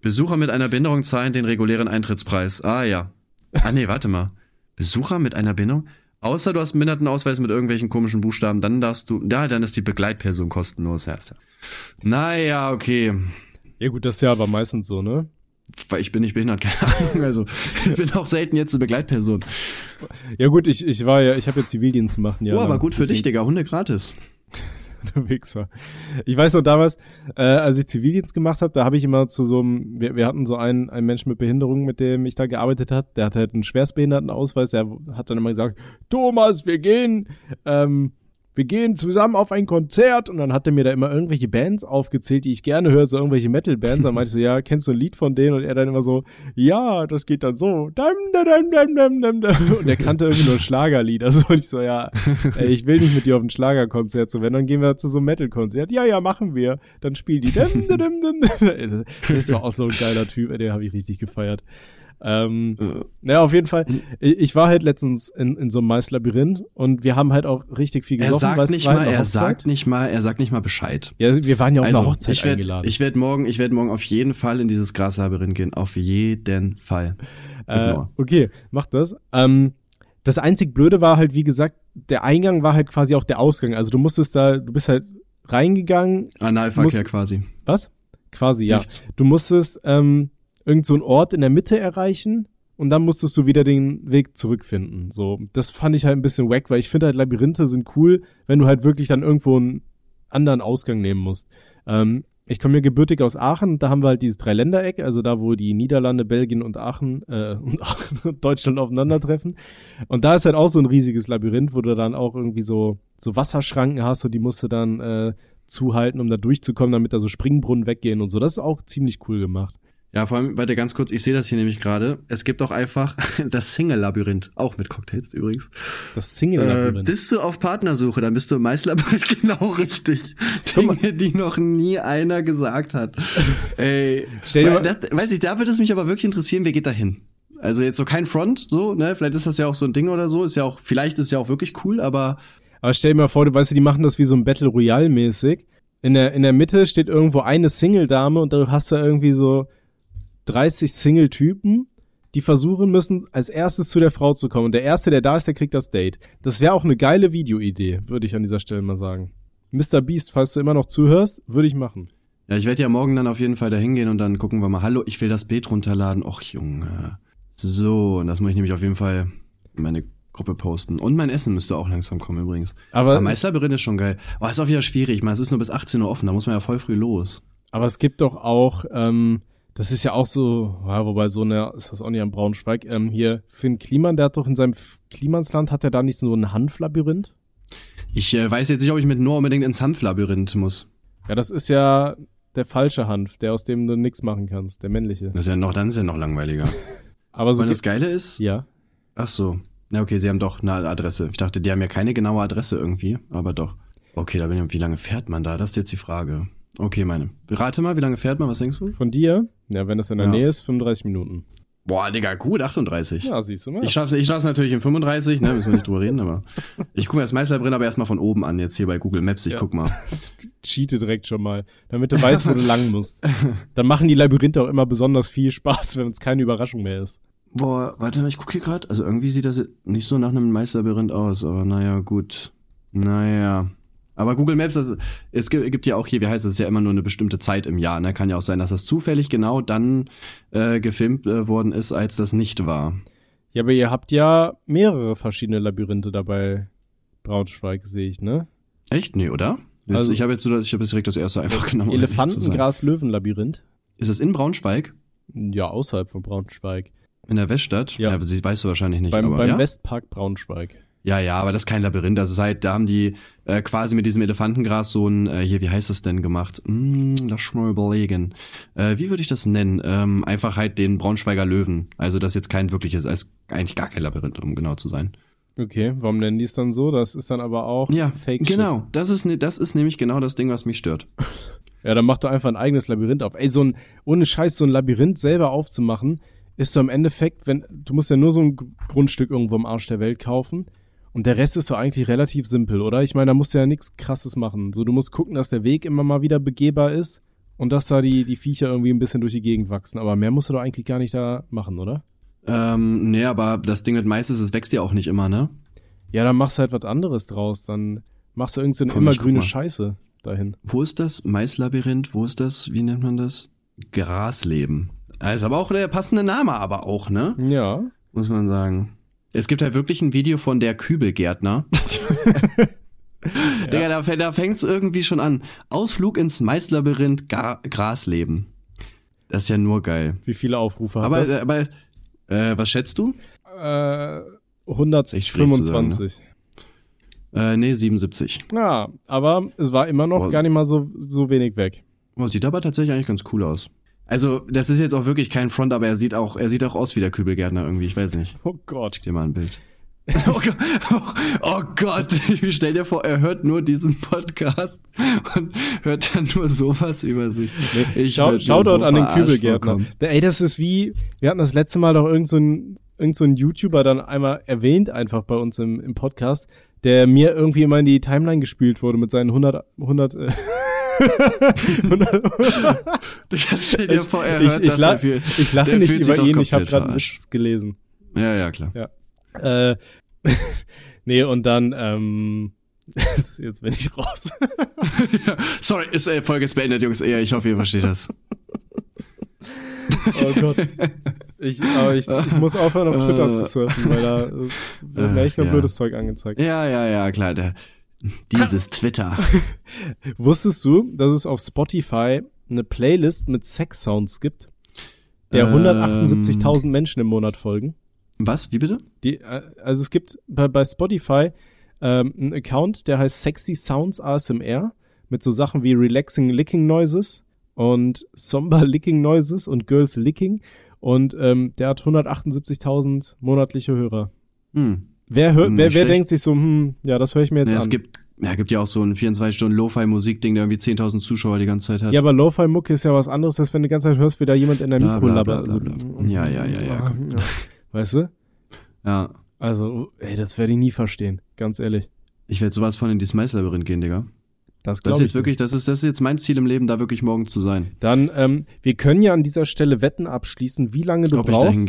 Besucher mit einer Behinderung zahlen den regulären Eintrittspreis. Ah ja. Ah nee, warte mal. Besucher mit einer Behinderung? Außer du hast einen Behindertenausweis mit irgendwelchen komischen Buchstaben, dann darfst du, ja, dann ist die Begleitperson kostenlos. Ja, ist ja. Naja, okay. Ja gut, das ist ja aber meistens so, ne? Weil ich bin nicht behindert, [LAUGHS] keine Ahnung. Also, ich bin auch selten jetzt eine Begleitperson. Ja gut, ich, ich war ja, ich habe ja Zivildienst gemacht. Ja, oh, aber gut für dich, Digga. Hunde gratis. [LAUGHS] du Wichser. Ich weiß noch damals, äh, als ich Zivildienst gemacht habe, da habe ich immer zu so einem, wir, wir hatten so einen, einen Menschen mit Behinderung, mit dem ich da gearbeitet habe, der hatte halt einen Schwerstbehindertenausweis, der hat dann immer gesagt, Thomas, wir gehen, ähm, wir gehen zusammen auf ein Konzert und dann hat er mir da immer irgendwelche Bands aufgezählt, die ich gerne höre, so irgendwelche Metal-Bands. Dann meinte ich so, ja, kennst du ein Lied von denen? Und er dann immer so, ja, das geht dann so. Und er kannte irgendwie nur Schlagerlieder. [LAUGHS] So, und ich so, ja, ey, ich will nicht mit dir auf ein Schlagerkonzert. So, wenn, dann gehen wir zu so einem Metal-Konzert. Ja, ja, machen wir. Dann spielen die. [LAUGHS] Das war auch so ein geiler Typ, den habe ich richtig gefeiert. Ähm, äh. Naja, auf jeden Fall. Ich war halt letztens in, in so einem Maislabyrinth und wir haben halt auch richtig viel gesoffen. Er sagt nicht mal, er sagt nicht mal, er sagt nicht mal Bescheid. Ja, wir waren ja auch also, einer Hochzeit ich werd, eingeladen. Ich werde morgen, ich werde morgen auf jeden Fall in dieses Graslabyrinth gehen. Auf jeden Fall. Äh, okay, mach das. Ähm, das einzig Blöde war halt, wie gesagt, der Eingang war halt quasi auch der Ausgang. Also du musstest da, du bist halt reingegangen. Analverkehr musst, quasi. Was? Quasi, ja. Nicht. Du musstest ähm, irgend so einen Ort in der Mitte erreichen und dann musstest du wieder den Weg zurückfinden. So, das fand ich halt ein bisschen wack, weil ich finde halt Labyrinthe sind cool, wenn du halt wirklich dann irgendwo einen anderen Ausgang nehmen musst. Ähm, ich komme ja gebürtig aus Aachen, da haben wir halt dieses Dreiländereck, also da, wo die Niederlande, Belgien und Aachen, äh, und Aachen, [LAUGHS] Deutschland aufeinandertreffen. Und da ist halt auch so ein riesiges Labyrinth, wo du dann auch irgendwie so, so Wasserschranken hast und die musst du dann äh, zuhalten, um da durchzukommen, damit da so Springbrunnen weggehen und so. Das ist auch ziemlich cool gemacht. Ja, vor allem, warte ganz kurz, ich sehe das hier nämlich gerade. Es gibt auch einfach [LAUGHS] das Single-Labyrinth, auch mit Cocktails übrigens. Das Single-Labyrinth. Äh, bist du auf Partnersuche, dann bist du im Mais-Labyrinth [LAUGHS] genau richtig. Dinge, die noch nie einer gesagt hat. [LAUGHS] Ey, Stell dir mal, das, weiß ich, da würde es mich aber wirklich interessieren, wer geht da hin? Also jetzt so kein Front, so, ne? Vielleicht ist das ja auch so ein Ding oder so. Ist ja auch, vielleicht ist es ja auch wirklich cool, aber. Aber stell dir mal vor, du weißt, die machen das wie so ein Battle Royale mäßig. In der, in der Mitte steht irgendwo eine Single-Dame und du hast da irgendwie so 30 Single-Typen, die versuchen müssen, als erstes zu der Frau zu kommen. Und der Erste, der da ist, der kriegt das Date. Das wäre auch eine geile Videoidee, würde ich an dieser Stelle mal sagen. Mr. Beast, falls du immer noch zuhörst, würde ich machen. Ja, ich werde ja morgen dann auf jeden Fall da hingehen und dann gucken wir mal. Hallo, ich will das Bild runterladen. Och, Junge. So, und das muss ich nämlich auf jeden Fall in meine Gruppe posten. Und mein Essen müsste auch langsam kommen übrigens. Aber, aber Meisterlabyrinth ist schon geil. Aber ist auch wieder schwierig. Meine, es ist nur bis 18 Uhr offen, da muss man ja voll früh los. Aber es gibt doch auch ähm, das ist ja auch so, ja, wobei so eine ist das auch nicht am Braunschweig. Ähm, hier, Finn Kliman, der hat doch in seinem Klimansland, hat er da nicht so ein Hanflabyrinth? Ich äh, weiß jetzt nicht, ob ich mit Noah unbedingt ins Hanflabyrinth muss. Ja, das ist ja der falsche Hanf, der aus dem du nichts machen kannst, der männliche. Das ist ja noch, dann ist ja noch langweiliger. [LAUGHS] Aber so. Weil das Geile ist? Ja. Ach so. Na okay, sie haben doch eine Adresse. Ich dachte, die haben ja keine genaue Adresse irgendwie, aber doch. Okay, da bin ich, wie lange fährt man da? Das ist jetzt die Frage. Okay, meine. Rate mal, wie lange fährt man? Was denkst du? Von dir? Ja, wenn das in der ja. Nähe ist, 35 Minuten. Boah, Digga, gut, 38. Ja, siehst du mal. Ich schaff's, ich schaff's natürlich in 35, ne, müssen wir nicht drüber reden, aber ich gucke mir das Meisterlabyrinth aber erstmal von oben an, jetzt hier bei Google Maps, ich ja. guck mal. [LAUGHS] Cheate direkt schon mal, damit du weißt, wo du lang musst. [LAUGHS] Dann machen die Labyrinthe auch immer besonders viel Spaß, [LAUGHS] wenn es keine Überraschung mehr ist. Boah, warte mal, ich gucke hier gerade, also irgendwie sieht das nicht so nach einem Meisterlabyrinth aus, aber naja, gut. Naja. Aber Google Maps, also, es gibt ja auch hier, wie heißt es, ja immer nur eine bestimmte Zeit im Jahr. Ne? Kann ja auch sein, dass das zufällig genau dann äh, gefilmt äh, worden ist, als das nicht war. Ja, aber ihr habt ja mehrere verschiedene Labyrinthe dabei. Braunschweig sehe ich, ne? Echt? Nee, oder? Jetzt, also, ich habe jetzt, ich hab jetzt direkt das erste einfach das genommen. Elefantengras-Löwen-Labyrinth. Ist das in Braunschweig? Ja, außerhalb von Braunschweig. In der Weststadt? Ja. ja sie weißt du wahrscheinlich nicht. Beim, aber, beim ja? Westpark Braunschweig. Ja, ja, aber das ist kein Labyrinth. Das ist halt, da haben die äh, quasi mit diesem Elefantengras so ein, äh, hier, wie heißt das denn gemacht? Hm, lass mal überlegen. Äh, wie würde ich das nennen? Ähm, einfach halt den Braunschweiger Löwen. Also das ist jetzt kein wirkliches, ist eigentlich gar kein Labyrinth, um genau zu sein. Okay, warum nennen die es dann so? Das ist dann aber auch ja, Fake Genau, das ist, ne, das ist nämlich genau das Ding, was mich stört. [LAUGHS] ja, dann mach doch einfach ein eigenes Labyrinth auf. Ey, so ein, ohne Scheiß, so ein Labyrinth selber aufzumachen, ist so im Endeffekt, wenn, du musst ja nur so ein Grundstück irgendwo am Arsch der Welt kaufen und der Rest ist doch eigentlich relativ simpel, oder? Ich meine, da musst du ja nichts krasses machen. So, du musst gucken, dass der Weg immer mal wieder begehbar ist und dass da die, die Viecher irgendwie ein bisschen durch die Gegend wachsen. Aber mehr musst du doch eigentlich gar nicht da machen, oder? Ähm, nee, aber das Ding mit Mais ist, es wächst ja auch nicht immer, ne? Ja, dann machst du halt was anderes draus. Dann machst du irgendeine so immergrüne Scheiße dahin. Wo ist das? Maislabyrinth? Wo ist das? Wie nennt man das? Grasleben. Das ist aber auch der passende Name, aber auch, ne? Ja. Muss man sagen. Es gibt halt wirklich ein Video von der Kübelgärtner. [LAUGHS] Digga, da, da fängt es irgendwie schon an. Ausflug ins Maislabyrinth, Ga Grasleben. Das ist ja nur geil. Wie viele Aufrufe hat Aber, das? äh, aber äh, was schätzt du? Äh, echt schwierig zu sagen, 125. Äh, nee, 77. Ja, aber es war immer noch Boah. gar nicht mal so, so wenig weg. Oh, sieht aber tatsächlich eigentlich ganz cool aus. Also, das ist jetzt auch wirklich kein Front, aber er sieht auch, er sieht auch aus wie der Kübelgärtner irgendwie, ich weiß nicht. Oh Gott. Schick dir mal ein Bild. [LAUGHS] Oh Gott, oh, oh Gott, stell dir vor, er hört nur diesen Podcast und hört dann nur sowas über sich. Ich Schau, schau dort so an den Kübelgärtner. ey, das ist wie, wir hatten das letzte Mal doch irgend so ein, irgend so ein YouTuber dann einmal erwähnt einfach bei uns im, im Podcast, der mir irgendwie immer in die Timeline gespielt wurde mit seinen 100, 100, [LAUGHS] äh, [LAUGHS] 100 Digga, stell dir vor, ich, hört ich, das la dafür. ich lache nicht über ihn, ich habe gerade einen. Witz gelesen. Ja, ja, klar. Ja. Äh, [LAUGHS] nee, und dann, ähm, [LAUGHS] jetzt bin ich raus. Ja, Sorry, ist, äh, Folge ist beendet, Jungs. Ja, ich hoffe, ihr versteht das. Oh Gott. Ich, aber ich, ich muss aufhören, auf Twitter zu surfen, weil da äh, wird mir echt nur Ja. blödes Zeug angezeigt. Ja, ja, ja, klar. Der, [LAUGHS] dieses Twitter. [LAUGHS] Wusstest du, dass es auf Spotify eine Playlist mit Sex-Sounds gibt, der Ähm. 178.000 Menschen im Monat folgen? Was? Wie bitte? Die, äh, also es gibt bei, bei Spotify ähm, einen Account, der heißt Sexy Sounds ASMR mit so Sachen wie Relaxing Licking Noises und Somber Licking Noises und Girls Licking und ähm, der hat 178.000 monatliche Hörer. Hm. Wer, hört, Hm, wer, wer denkt sich so, hm, ja, das höre ich mir jetzt Ja, an. es gibt, ja, gibt ja auch so ein 24-Stunden-Lo-Fi-Musik-Ding, der irgendwie 10.000 Zuschauer die ganze Zeit hat. ja, aber Lo-Fi-Mucke ist ja was anderes, als wenn du die ganze Zeit hörst, wie da jemand in der Bla, Mikro labert. Also. Ja, ja, ja, ja, komm. Weißt du? ja. Also, ey, das werde ich nie verstehen, ganz ehrlich. Ich werde sowas von in dieses Maislabyrinth gehen, Digga. Das Das glaube ist ich. jetzt wirklich, das ist, das ist jetzt mein Ziel im Leben, da wirklich morgen zu sein. Dann, ähm, wir können ja an dieser Stelle Wetten abschließen, wie lange du Ob ich da brauchst.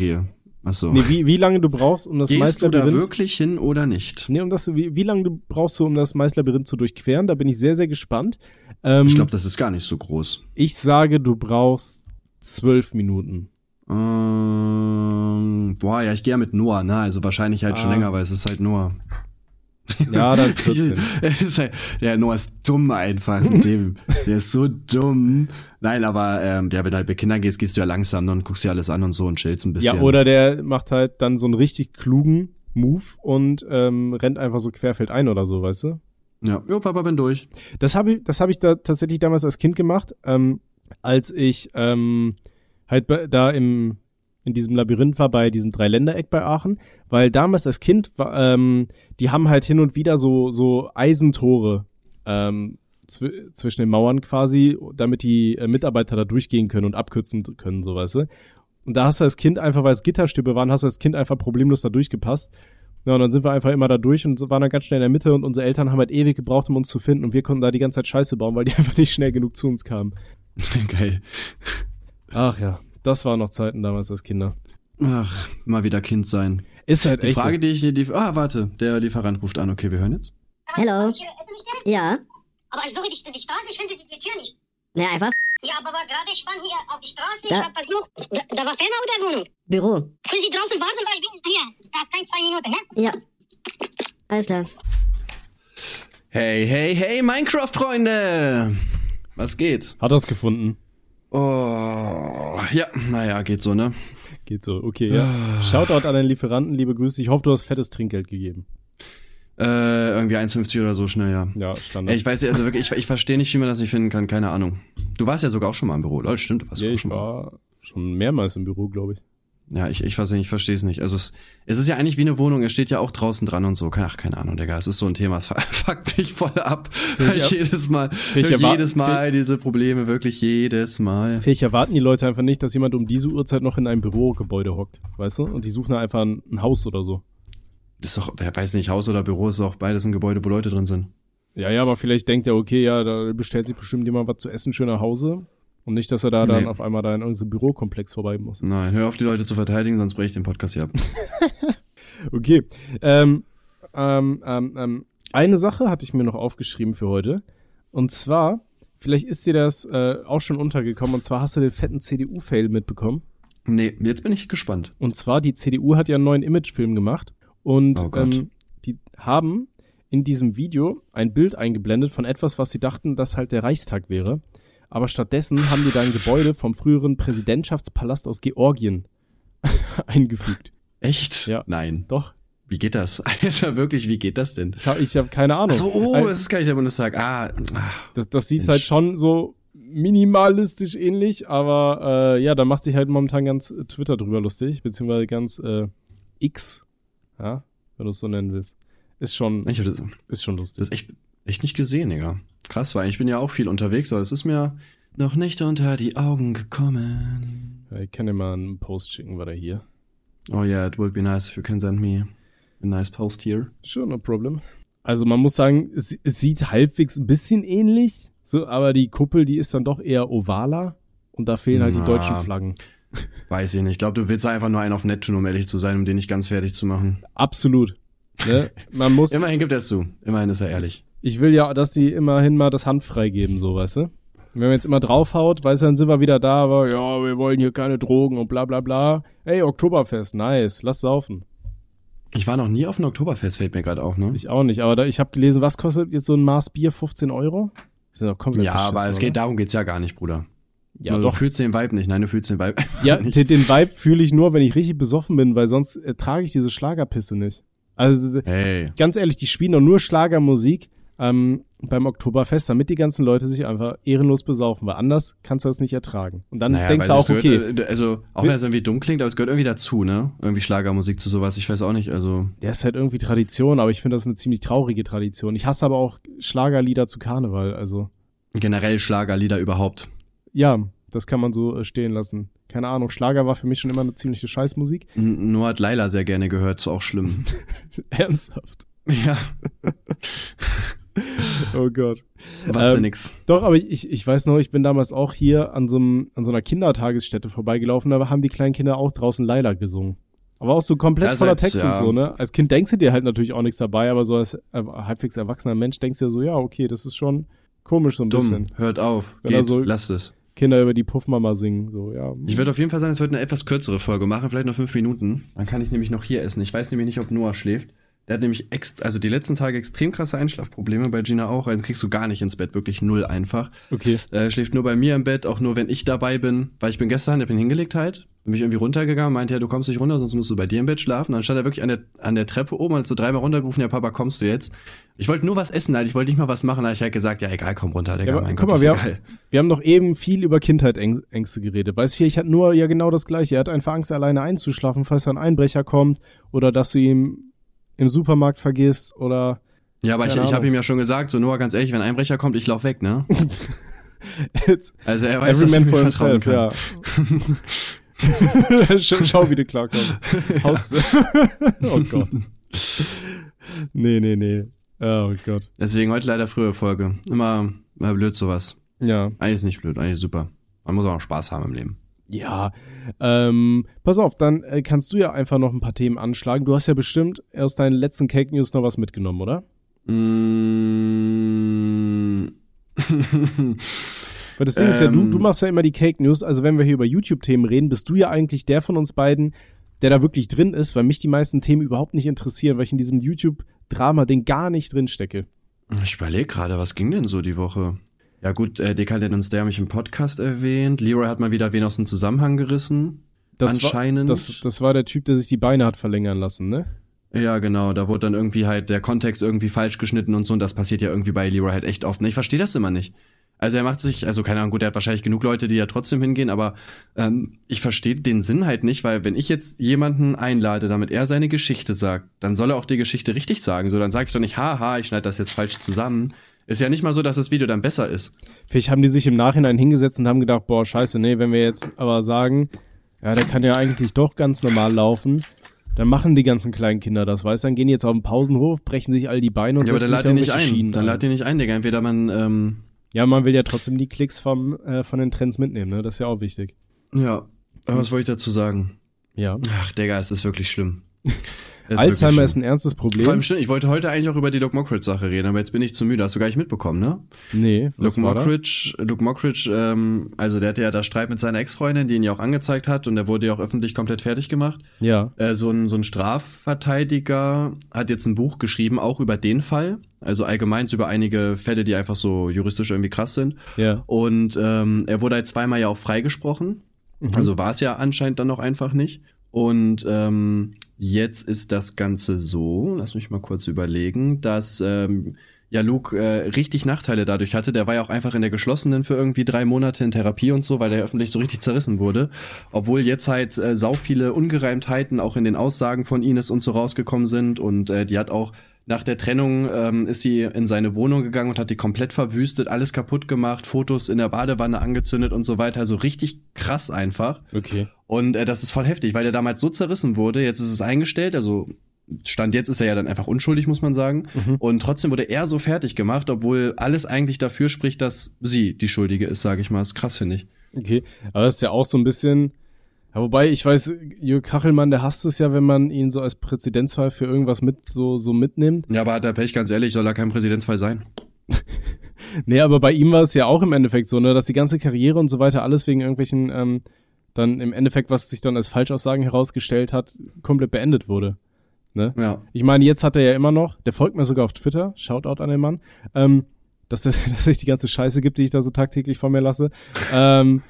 Achso. Nee, wie, wie lange du brauchst, um das Gehst du da Maislabyrinth. wirklich hin oder nicht? Nee, um das, wie, wie lange du brauchst du, um das Maislabyrinth zu durchqueren? Da bin ich sehr, sehr gespannt. Ähm, Ich glaube, das ist gar nicht so groß. ich sage, du brauchst zwölf Minuten. Ähm, boah, ja, ich gehe ja mit Noah, ne? Also wahrscheinlich halt schon Ah. länger, weil es ist halt Noah. [LAUGHS] Ja, dann 14. Es [LAUGHS] ist halt, ja, Noah ist dumm einfach mit dem. [LAUGHS] Der ist so dumm. Nein, aber ähm, ja, wenn du halt bei Kindern gehst, gehst du ja langsam ne, und guckst dir alles an und so und chillst ein bisschen. Ja, oder der macht halt dann so einen richtig klugen Move und ähm, rennt einfach so querfeld ein oder so, weißt du? Ja, jo, Papa, bin durch. Das habe ich, das habe ich da tatsächlich damals als Kind gemacht, ähm, als ich ähm, halt da im in diesem Labyrinth war bei diesem Dreiländereck bei Aachen, weil damals als Kind ähm, die haben halt hin und wieder so so Eisentore ähm, zw zwischen den Mauern quasi, damit die äh, Mitarbeiter da durchgehen können und abkürzen können, so weißt du. Und da hast du als Kind einfach, weil es Gitterstübe waren, hast du als Kind einfach problemlos da durchgepasst. Ja, und dann sind wir einfach immer da durch und waren dann ganz schnell in der Mitte und unsere Eltern haben halt ewig gebraucht, um uns zu finden und wir konnten da die ganze Zeit Scheiße bauen, weil die [LAUGHS] einfach nicht schnell genug zu uns kamen. Geil. Ach ja, das waren noch Zeiten damals als Kinder. Ach, mal wieder Kind sein. Ist halt Die echt Frage, so. die ich dir, die, ah, warte, der Lieferant ruft an. Okay, wir hören jetzt. Hallo. Ja. Aber ich suche die, die Straße, ich finde die, die Tür nicht. Na, einfach Ja, aber war gerade, ich stand hier auf die Straße, Da. ich hab versucht. Da, da war Firma oder Wohnung? Büro. Können Sie draußen warten, weil ich bin hier. Da ist kein zwei Minuten, ne? Ja. Alles klar. Hey, hey, hey, Minecraft-Freunde! Was geht? Hat er's gefunden. Oh, ja, naja, geht so, ne? Geht so, okay, ja. Shoutout an den Lieferanten, liebe Grüße. Ich hoffe, du hast fettes Trinkgeld gegeben. Äh, irgendwie 1,50 oder so schnell, ja. Ja, Standard. ich weiß, also wirklich, ich, ich verstehe nicht, wie man das nicht finden kann, keine Ahnung. Du warst ja sogar auch schon mal im Büro, lol, stimmt, du warst ja, auch ich schon mal. war schon mehrmals im Büro, glaube ich. Ja, ich, ich weiß nicht, ich verstehe es nicht. Also es, es ist ja eigentlich wie eine Wohnung, es steht ja auch draußen dran und so. Ach, keine Ahnung, Digga, es ist so ein Thema, es [LAUGHS] fuckt mich voll ab. Weil ich ab- jedes Mal, ich jedes Mal diese Probleme, wirklich jedes Mal. Vielleicht erwarten die Leute einfach nicht, dass jemand um diese Uhrzeit noch in einem Bürogebäude hockt, weißt du? Und die suchen einfach ein, ein Haus oder so. Ist doch, wer weiß nicht, Haus oder Büro ist doch beides ein Gebäude, wo Leute drin sind. Ja, ja, aber vielleicht denkt er, okay, ja, da bestellt sich bestimmt jemand was zu essen schön nach Hause. Und nicht, dass er da dann Nee. auf einmal da in irgendeinem Bürokomplex vorbei muss. Nein, hör auf, die Leute zu verteidigen, sonst breche ich den Podcast hier ab. [LAUGHS] Okay. Ähm, ähm, ähm, ähm, eine Sache hatte ich mir noch aufgeschrieben für heute. Und zwar, vielleicht ist dir das äh, auch schon untergekommen, und zwar hast du den fetten CDU-Fail mitbekommen. nee, jetzt bin ich gespannt. Und zwar, die CDU hat ja einen neuen Imagefilm gemacht. Und Oh ähm, die haben in diesem Video ein Bild eingeblendet von etwas, was sie dachten, dass halt der Reichstag wäre. Aber stattdessen haben die da ein Gebäude vom früheren Präsidentschaftspalast aus Georgien [LAUGHS] eingefügt. Echt? Ja. Nein. Doch. Wie geht das? [LAUGHS] Alter, wirklich, wie geht das denn? Ich habe ich hab keine Ahnung. So, oh, das ist gar nicht der Bundestag. Ah, ah. das, das sieht Mensch. halt schon so minimalistisch ähnlich, aber äh, ja, da macht sich halt momentan ganz äh, Twitter drüber lustig, beziehungsweise ganz äh, X, ja, wenn du es so nennen willst. Ist schon, ich das, ist schon lustig. das echt, echt nicht gesehen, Digga. Krass, weil ich bin ja auch viel unterwegs, aber es ist mir noch nicht unter die Augen gekommen. Ich kann dir mal einen Post schicken, war der hier. Oh yeah, it would be nice if you can send me a nice post here. Sure, no problem. Also man muss sagen, es, es sieht halbwegs ein bisschen ähnlich, so, aber die Kuppel, die ist dann doch eher ovaler und da fehlen halt die Na. deutschen Flaggen. [LAUGHS] Weiß ich nicht. Ich glaube, du willst einfach nur einen auf nett tun, um ehrlich zu sein, um den nicht ganz fertig zu machen. Absolut. Ne? Man [LAUGHS] muss, Immerhin gibt er es zu. Immerhin ist er ehrlich. Ich will ja, dass die immerhin mal das Hand freigeben, so, weißt du? Wenn man jetzt immer draufhaut, weißt du, dann sind wir wieder da, aber ja, wir wollen hier keine Drogen und bla bla bla. Hey, Oktoberfest, nice, lass saufen. Ich war noch nie auf einem Oktoberfest, fällt mir gerade auf, ne? Ich auch nicht, aber da, ich habe gelesen, was kostet jetzt so ein Maß Bier? 15 Euro? Das ist doch komplett Ja, aber es oder? geht darum geht's ja gar nicht, Bruder. Ja, Also, doch. Du fühlst den Vibe nicht. Nein, du fühlst den Vibe Ja, nicht. den, den Vibe fühle ich nur, wenn ich richtig besoffen bin, weil sonst ertrage ich diese Schlagerpisse nicht. Also Hey. ganz ehrlich, die spielen doch nur Schlagermusik ähm, beim Oktoberfest, damit die ganzen Leute sich einfach ehrenlos besaufen, weil anders kannst du das nicht ertragen. Und dann Naja, denkst du auch, es okay, Gehört, äh, also, auch wenn es irgendwie dumm klingt, aber es gehört irgendwie dazu, ne? Irgendwie Schlagermusik zu sowas. Ich weiß auch nicht, also. der ist halt irgendwie Tradition, aber ich finde das eine ziemlich traurige Tradition. Ich hasse aber auch Schlagerlieder zu Karneval, also Generell Schlagerlieder überhaupt. ja, das kann man so äh, stehen lassen. Keine Ahnung, Schlager war für mich schon immer eine ziemliche Scheißmusik. N- Nur hat Laila sehr gerne gehört, ist auch schlimm. [LAUGHS] Ernsthaft. ja, [LAUGHS] [LAUGHS] Oh Gott. was Ähm, denn nix. Doch, aber ich, ich weiß noch, ich bin damals auch hier an so, einem, an so einer Kindertagesstätte vorbeigelaufen, da haben die kleinen Kinder auch draußen Laila gesungen. Aber auch so komplett Ja, voller Text ja. und so, ne? Als Kind denkst du dir halt natürlich auch nichts dabei, aber so als äh, halbwegs erwachsener Mensch denkst du dir so, ja, okay, das ist schon komisch so ein Dumm. bisschen. Hört auf. Wenn Geht, so- lasst es. Kinder über die Puffmama singen, so, ja. Ich würde auf jeden Fall sagen, es wird eine etwas kürzere Folge machen, vielleicht noch fünf Minuten. Dann kann ich nämlich noch hier essen. Ich weiß nämlich nicht, ob Noah schläft. Der hat nämlich ext also die letzten Tage extrem krasse Einschlafprobleme, bei Gina auch. Also kriegst du gar nicht ins Bett, wirklich null einfach. Okay. Er schläft nur bei mir im Bett, auch nur wenn ich dabei bin. Weil ich bin gestern, ich bin hingelegt halt, bin mich irgendwie runtergegangen, meinte, ja, du kommst nicht runter, sonst musst du bei dir im Bett schlafen. Dann stand er wirklich an der, an der Treppe oben, hat so dreimal runtergerufen, ja, Papa, kommst du jetzt? Ich wollte nur was essen halt, ich wollte nicht mal was machen, da ich halt gesagt, ja, egal, komm runter, Digga, Ja, aber mein guck Gott, mal, wir egal. Wir haben doch eben viel über Kindheitsängste geredet. Weißt du, ich hatte nur ja genau das Gleiche. Er hat einfach Angst, alleine einzuschlafen, falls ein Einbrecher kommt oder dass du ihn im Supermarkt vergisst oder Ja, aber ich, Keine ich habe Ahnung. ihm ja schon gesagt, so Noah, ganz ehrlich, wenn ein Einbrecher kommt, ich lauf weg, ne? [LAUGHS] Also er weiß, every dass man for himself, kann. ja. [LAUGHS] schau, wie du klarkommst. [LAUGHS] Haus oh Gott. Nee, nee, nee. Oh Gott. Deswegen heute leider frühe Folge. Immer, immer blöd sowas. Ja. Eigentlich ist nicht blöd, eigentlich super. Man muss auch Spaß haben im Leben. Ja. Ähm, pass auf, dann äh, kannst du ja einfach noch ein paar Themen anschlagen. Du hast ja bestimmt aus deinen letzten Cake News noch was mitgenommen, oder? Mm. [LAUGHS] Weil das Ding ist ja, du, Ähm. du machst ja immer die Cake News. Also wenn wir hier über YouTube-Themen reden, bist du ja eigentlich der von uns beiden, der da wirklich drin ist, weil mich die meisten Themen überhaupt nicht interessieren, weil ich in diesem YouTube-Drama den gar nicht drin stecke. Ich überlege gerade, was ging denn so die Woche? Ja gut, äh, und Stay haben mich im Podcast erwähnt. Leroy hat mal wieder wen aus dem Zusammenhang gerissen. Das Anscheinend. War, das, das war der Typ, der sich die Beine hat verlängern lassen, ne? Ja, genau. Da wurde dann irgendwie halt der Kontext irgendwie falsch geschnitten und so. Und das passiert ja irgendwie bei Leroy halt echt oft. Ne? Ich verstehe das immer nicht. Also er macht sich, also keine Ahnung, gut, er hat wahrscheinlich genug Leute, die ja trotzdem hingehen, aber ähm, ich verstehe den Sinn halt nicht, weil wenn ich jetzt jemanden einlade, damit er seine Geschichte sagt, dann soll er auch die Geschichte richtig sagen. So, dann sage ich doch nicht, haha, ich schneide das jetzt falsch zusammen. Ist ja nicht mal so, dass das Video dann besser ist. Vielleicht haben die sich im Nachhinein hingesetzt und haben gedacht, boah, scheiße, nee, wenn wir jetzt aber sagen, ja, der kann ja eigentlich doch ganz normal laufen, dann machen die ganzen kleinen Kinder das, weißt du? Dann gehen die jetzt auf den Pausenhof, brechen sich all die Beine und ja, aber dann lad ihn nicht ein. Schienen Dann lad ihn nicht ein, Digga. Entweder man, ähm, Ja, man will ja trotzdem die Klicks vom, äh, von den Trends mitnehmen, ne? Das ist ja auch wichtig. ja. Aber was wollte ich dazu sagen? Ja. Ach, Digga, es ist wirklich schlimm. [LAUGHS] Ist Alzheimer ist ein ernstes Problem. Vor allem stimmt, ich wollte heute eigentlich auch über die Luke Mockridge-Sache reden, aber jetzt bin ich zu müde. Hast du gar nicht mitbekommen, ne? nee, was Luke war da? Mockridge, Luke Mockridge, ähm, also der hatte ja da Streit mit seiner Ex-Freundin, die ihn ja auch angezeigt hat und der wurde ja auch öffentlich komplett fertig gemacht. Ja. Äh, so, ein, so ein Strafverteidiger hat jetzt ein Buch geschrieben, auch über den Fall. Also allgemein über einige Fälle, die einfach so juristisch irgendwie krass sind. Ja. Und ähm, er wurde halt zweimal ja auch freigesprochen. Mhm. Also war es ja anscheinend dann noch einfach nicht. Und ähm, jetzt ist das Ganze so, lass mich mal kurz überlegen, dass ähm, ja Luke äh, richtig Nachteile dadurch hatte. Der war ja auch einfach in der geschlossenen für irgendwie drei Monate in Therapie und so, weil der öffentlich so richtig zerrissen wurde. Obwohl jetzt halt äh, sau viele Ungereimtheiten auch in den Aussagen von Ines und so rausgekommen sind. Und äh, die hat auch nach der Trennung ähm, ist sie in seine Wohnung gegangen und hat die komplett verwüstet, alles kaputt gemacht, Fotos in der Badewanne angezündet und so weiter. Also richtig krass einfach. Okay. Und äh, das ist voll heftig, weil der damals so zerrissen wurde. Jetzt ist es eingestellt, also Stand jetzt ist er ja dann einfach unschuldig, muss man sagen. Mhm. Und trotzdem wurde er so fertig gemacht, obwohl alles eigentlich dafür spricht, dass sie die Schuldige ist, sage ich mal. Das ist krass, finde ich. Okay. Aber das ist ja auch so ein bisschen. Ja, wobei, ich weiß, Jörg Kachelmann, der hasst es ja, wenn man ihn so als Präzedenzfall für irgendwas mit so, so mitnimmt. Ja, aber hat er Pech, ganz ehrlich, soll er kein Präsidentsfall sein. [LAUGHS] Nee, aber bei ihm war es ja auch im Endeffekt so, ne, dass die ganze Karriere und so weiter alles wegen irgendwelchen, ähm, dann im Endeffekt, was sich dann als Falschaussagen herausgestellt hat, komplett beendet wurde. Ne? Ja. Ich meine, jetzt hat er ja immer noch, der folgt mir sogar auf Twitter, Shoutout an den Mann, ähm, dass er [LAUGHS] dass sich die ganze Scheiße gibt, die ich da so tagtäglich von mir lasse. ähm,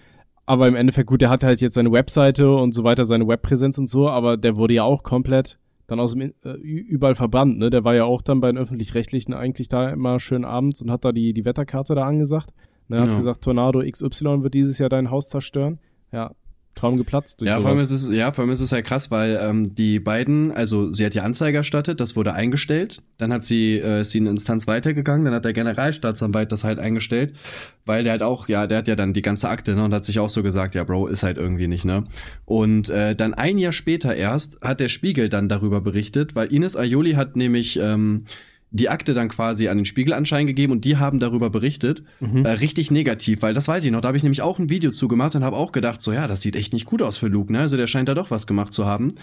aber im Endeffekt, gut, der hat halt jetzt seine Webseite und so weiter, seine Webpräsenz und so, aber der wurde ja auch komplett dann aus dem äh, überall verbannt, ne? Der war ja auch dann bei den öffentlich-rechtlichen eigentlich da immer schön abends und hat da die, die Wetterkarte da angesagt. Ne, hat Ja. gesagt, Tornado XY wird dieses Jahr dein Haus zerstören. Ja, Traum geplatzt durch Ja, vor allem sowas. ist es, ja, vor allem ist es halt krass, weil ähm, die beiden, also sie hat ja Anzeige erstattet, das wurde eingestellt, dann hat sie, äh, ist sie eine Instanz weitergegangen, dann hat der Generalstaatsanwalt das halt eingestellt, weil der halt auch, ja, der hat ja dann die ganze Akte, ne, und hat sich auch so gesagt, ja, Bro, ist halt irgendwie nicht, ne. Und äh, dann ein Jahr später erst hat der Spiegel dann darüber berichtet, weil Ines Aioli hat nämlich ähm, die Akte dann quasi an den Spiegel anscheinend gegeben und die haben darüber berichtet. Mhm. Äh, richtig negativ, weil das weiß ich noch. Da habe ich nämlich auch ein Video zugemacht und habe auch gedacht, so ja, das sieht echt nicht gut aus für Luke, ne? Also der scheint da doch was gemacht zu haben.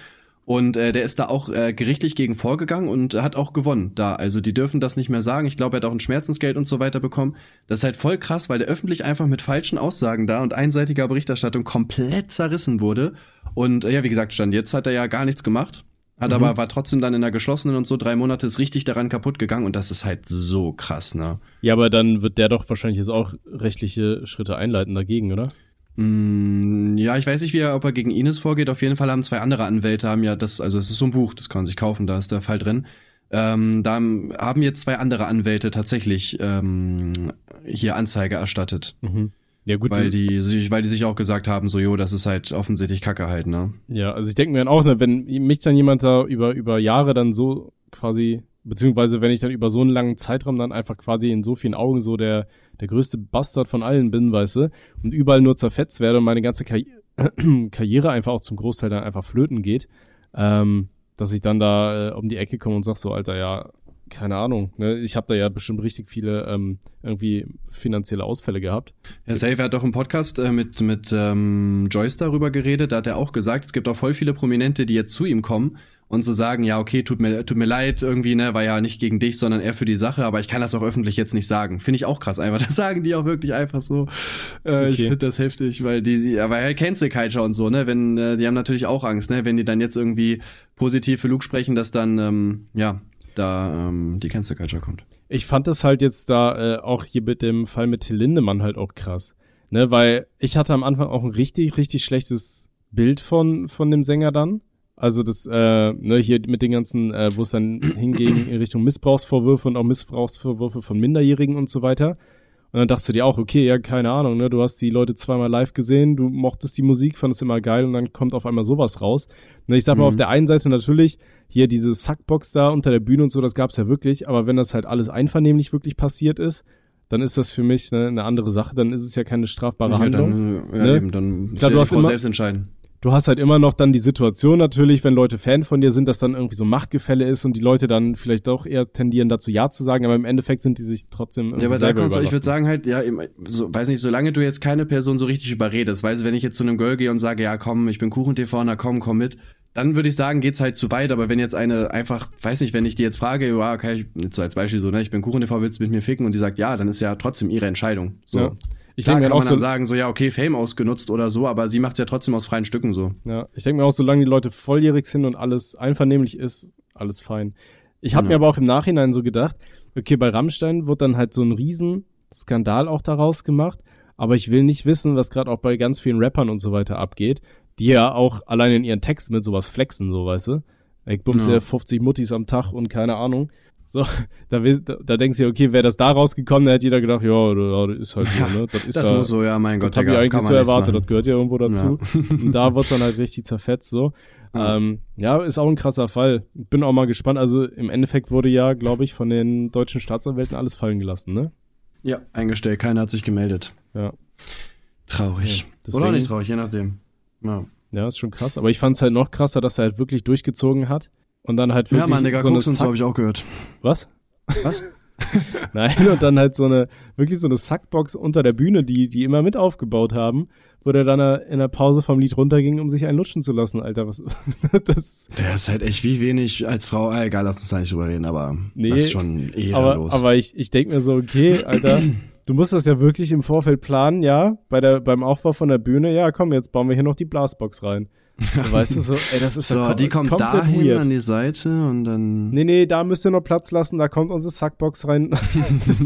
Und äh, der ist da auch äh, gerichtlich gegen vorgegangen und hat auch gewonnen da. Also die dürfen das nicht mehr sagen. Ich glaube, er hat auch ein Schmerzensgeld und so weiter bekommen. Das ist halt voll krass, weil der öffentlich einfach mit falschen Aussagen da und einseitiger Berichterstattung komplett zerrissen wurde. Und äh, ja, wie gesagt, stand jetzt hat er ja gar nichts gemacht. Hat Mhm. aber war trotzdem dann in der geschlossenen und so drei Monate ist richtig daran kaputt gegangen und das ist halt so krass, ne? Ja, aber dann wird der doch wahrscheinlich jetzt auch rechtliche Schritte einleiten dagegen, oder? Mm, ja, ich weiß nicht, wie er, ob er gegen Ines vorgeht. Auf jeden Fall haben zwei andere Anwälte haben ja das, also es ist so ein Buch, das kann man sich kaufen, da ist der Fall drin. Ähm, da haben jetzt zwei andere Anwälte tatsächlich ähm, hier Anzeige erstattet, Mhm. Ja, gut. weil die sich, weil die sich auch gesagt haben, so jo, das ist halt offensichtlich Kacke halt, ne? Ja, also ich denke mir dann auch, ne, wenn mich dann jemand da über, über Jahre dann so quasi, beziehungsweise wenn ich dann über so einen langen Zeitraum dann einfach quasi in so vielen Augen so der, der größte Bastard von allen bin, weißt du, und überall nur zerfetzt werde und meine ganze Karri [CLEARS THROAT] Karriere einfach auch zum Großteil dann einfach flöten geht, ähm, dass ich dann da äh, um die Ecke komme und sag so, Alter, ja, keine Ahnung, ne, ich habe da ja bestimmt richtig viele ähm, irgendwie finanzielle Ausfälle gehabt. Herr Safe hat doch im Podcast äh, mit, mit ähm, Joyce darüber geredet, da hat er auch gesagt, es gibt auch voll viele Prominente, die jetzt zu ihm kommen und so sagen, ja, okay, tut mir, tut mir leid irgendwie, ne, war ja nicht gegen dich, sondern eher für die Sache, aber ich kann das auch öffentlich jetzt nicht sagen. Finde ich auch krass einfach. [LAUGHS] Das sagen die auch wirklich einfach so. Äh, Ich Okay. finde das heftig, weil die, die aber halt Cancel Culture und so, ne, wenn, äh, die haben natürlich auch Angst, ne, wenn die dann jetzt irgendwie positiv für Luke sprechen, dass dann, ähm, ja, da ähm, die Cancel Culture kommt. Ich fand das halt jetzt da äh, auch hier mit dem Fall mit Till Lindemann halt auch krass. Ne, weil ich hatte am Anfang auch ein richtig, richtig schlechtes Bild von, von dem Sänger dann. Also das, äh, ne, hier mit den ganzen, äh, wo es dann [COUGHS] hinging in Richtung Missbrauchsvorwürfe und auch Missbrauchsvorwürfe von Minderjährigen und so weiter. Und dann dachtest du dir auch, okay, ja, keine Ahnung, ne, du hast die Leute zweimal live gesehen, du mochtest die Musik, fandest immer geil und dann kommt auf einmal sowas raus. Ne, ich sag mal, Mhm. auf der einen Seite natürlich, hier diese Sackbox da unter der Bühne und so, das gab's ja wirklich, aber wenn das halt alles einvernehmlich wirklich passiert ist, dann ist das für mich ne, eine andere Sache, dann ist es ja keine strafbare Ja, Handlung. dann, äh, ja, Ne? eben, dann Klar, du hast immer- selbst entscheiden. Du hast halt immer noch dann die Situation natürlich, wenn Leute Fan von dir sind, dass dann irgendwie so Machtgefälle ist und die Leute dann vielleicht doch eher tendieren dazu Ja zu sagen, aber im Endeffekt sind die sich trotzdem irgendwie Ja, aber da selber kommt's, ich würde sagen halt, ja, eben, so, weiß nicht, solange du jetzt keine Person so richtig überredest, weißt du, wenn ich jetzt zu einem Girl gehe und sage, ja komm, ich bin Kuchen-TV, na komm, komm mit, dann würde ich sagen, geht's halt zu weit. Aber wenn jetzt eine einfach, weiß nicht, wenn ich die jetzt frage, ja, okay, ich, so als Beispiel so, ne, ich bin Kuchen-TV, willst du mit mir ficken? Und die sagt ja, dann ist ja trotzdem ihre Entscheidung. So. Ja. Ich denke kann mir man auch dann so, sagen, so, ja, okay, Fame ausgenutzt oder so, aber sie macht's ja trotzdem aus freien Stücken so. ja, ich denke mir auch, solange die Leute volljährig sind und alles einvernehmlich ist, alles fein. Ich habe Ja. mir aber auch im Nachhinein so gedacht, okay, bei Rammstein wird dann halt so ein Riesenskandal auch daraus gemacht, aber ich will nicht wissen, was gerade auch bei ganz vielen Rappern und so weiter abgeht, die ja auch allein in ihren Texten mit sowas flexen, so weißt du. Ich bumse Ja. ja 50 Muttis am Tag und keine Ahnung. So, [LAUGHS] da, da, da denkst du, dir, okay, wäre das da rausgekommen, da hätte jeder gedacht, ja, ja, das ist halt so, Ja, ne? Das ist Das ja, muss so, ja, mein das Gott, habe ich eigentlich so erwartet, das machen. gehört ja irgendwo dazu. Und da wird dann halt richtig zerfetzt so. Ja. Ähm, ja, ist auch ein krasser Fall. Bin auch mal gespannt. Also im Endeffekt wurde ja, glaube ich, von den deutschen Staatsanwälten alles fallen gelassen, ne? Ja, eingestellt, keiner hat sich gemeldet. Ja. Traurig. Ja, deswegen- Oder nicht traurig, je nachdem. Ja, Ja, ist schon krass. Aber ich fand es halt noch krasser, dass er halt wirklich durchgezogen hat. Und dann halt wirklich ja Mann, Digga, so eine guckst habe ich auch gehört. Was? Was? [LAUGHS] Nein, und dann halt so eine, wirklich so eine Sackbox unter der Bühne, die, die immer mit aufgebaut haben, wo der dann in der Pause vom Lied runterging, um sich einen lutschen zu lassen, Alter. Was, [LAUGHS] das, Der ist halt echt wie wenig als Frau. Ah, egal, lass uns da nicht drüber reden, aber Nee, das ist schon aber, ehrenlos. aber ich, ich denke mir so, okay, Alter, du musst das ja wirklich im Vorfeld planen, ja, bei der, beim Aufbau von der Bühne, ja, komm, jetzt bauen wir hier noch die Blasbox rein. [LAUGHS] So, weißt du, so, ey, das ist so, ja kom die kommt dahin weird. an die Seite und dann. Nee, nee, da müsst ihr noch Platz lassen, da kommt unsere Sackbox rein. [LAUGHS] das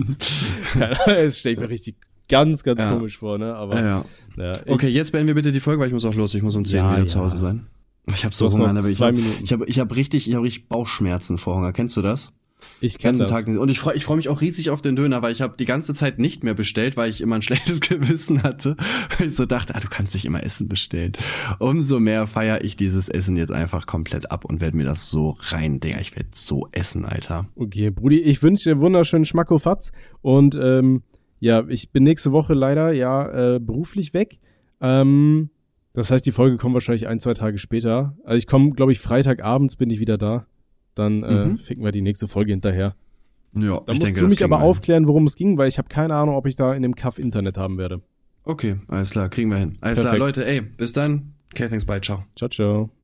Ahnung, es steht mir richtig ganz, ganz Ja. komisch vor, ne, aber, ja, ja. ich, Okay, jetzt beenden wir bitte die Folge, weil ich muss auch los. Ich muss um 10 Ja, wieder zu Hause sein. Ich habe so Hunger, aber ich zwei habe ich hab, ich hab richtig, ich hab richtig Bauchschmerzen vor Hunger. Kennst du das? Ich Den kenn ganzen das. Tag. Und ich freue ich freu mich auch riesig auf den Döner, weil ich habe die ganze Zeit nicht mehr bestellt, weil ich immer ein [LAUGHS] schlechtes Gewissen hatte. Weil ich so dachte, ah, du kannst nicht immer Essen bestellen. Umso mehr feiere ich dieses Essen jetzt einfach komplett ab und werde mir das so rein, Digga. Ich werde so essen, Alter. Okay, Brudi, ich wünsche dir wunderschönen Schmackofatz und ähm, ja, ich bin nächste Woche leider ja äh, beruflich weg. Ähm, das heißt, die Folge kommt wahrscheinlich ein, zwei Tage später. Also ich komme, glaube ich, Freitagabends bin ich wieder da. Dann äh, Mhm. ficken wir die nächste Folge hinterher. Ja, Da musst du mich aber aufklären, worum es ging, weil ich habe keine Ahnung, ob ich da in dem Kaff Internet haben werde. Okay, alles klar, kriegen wir hin. Alles klar, Perfekt. Leute, ey, bis dann. Okay, thanks, bye, ciao. Ciao, ciao.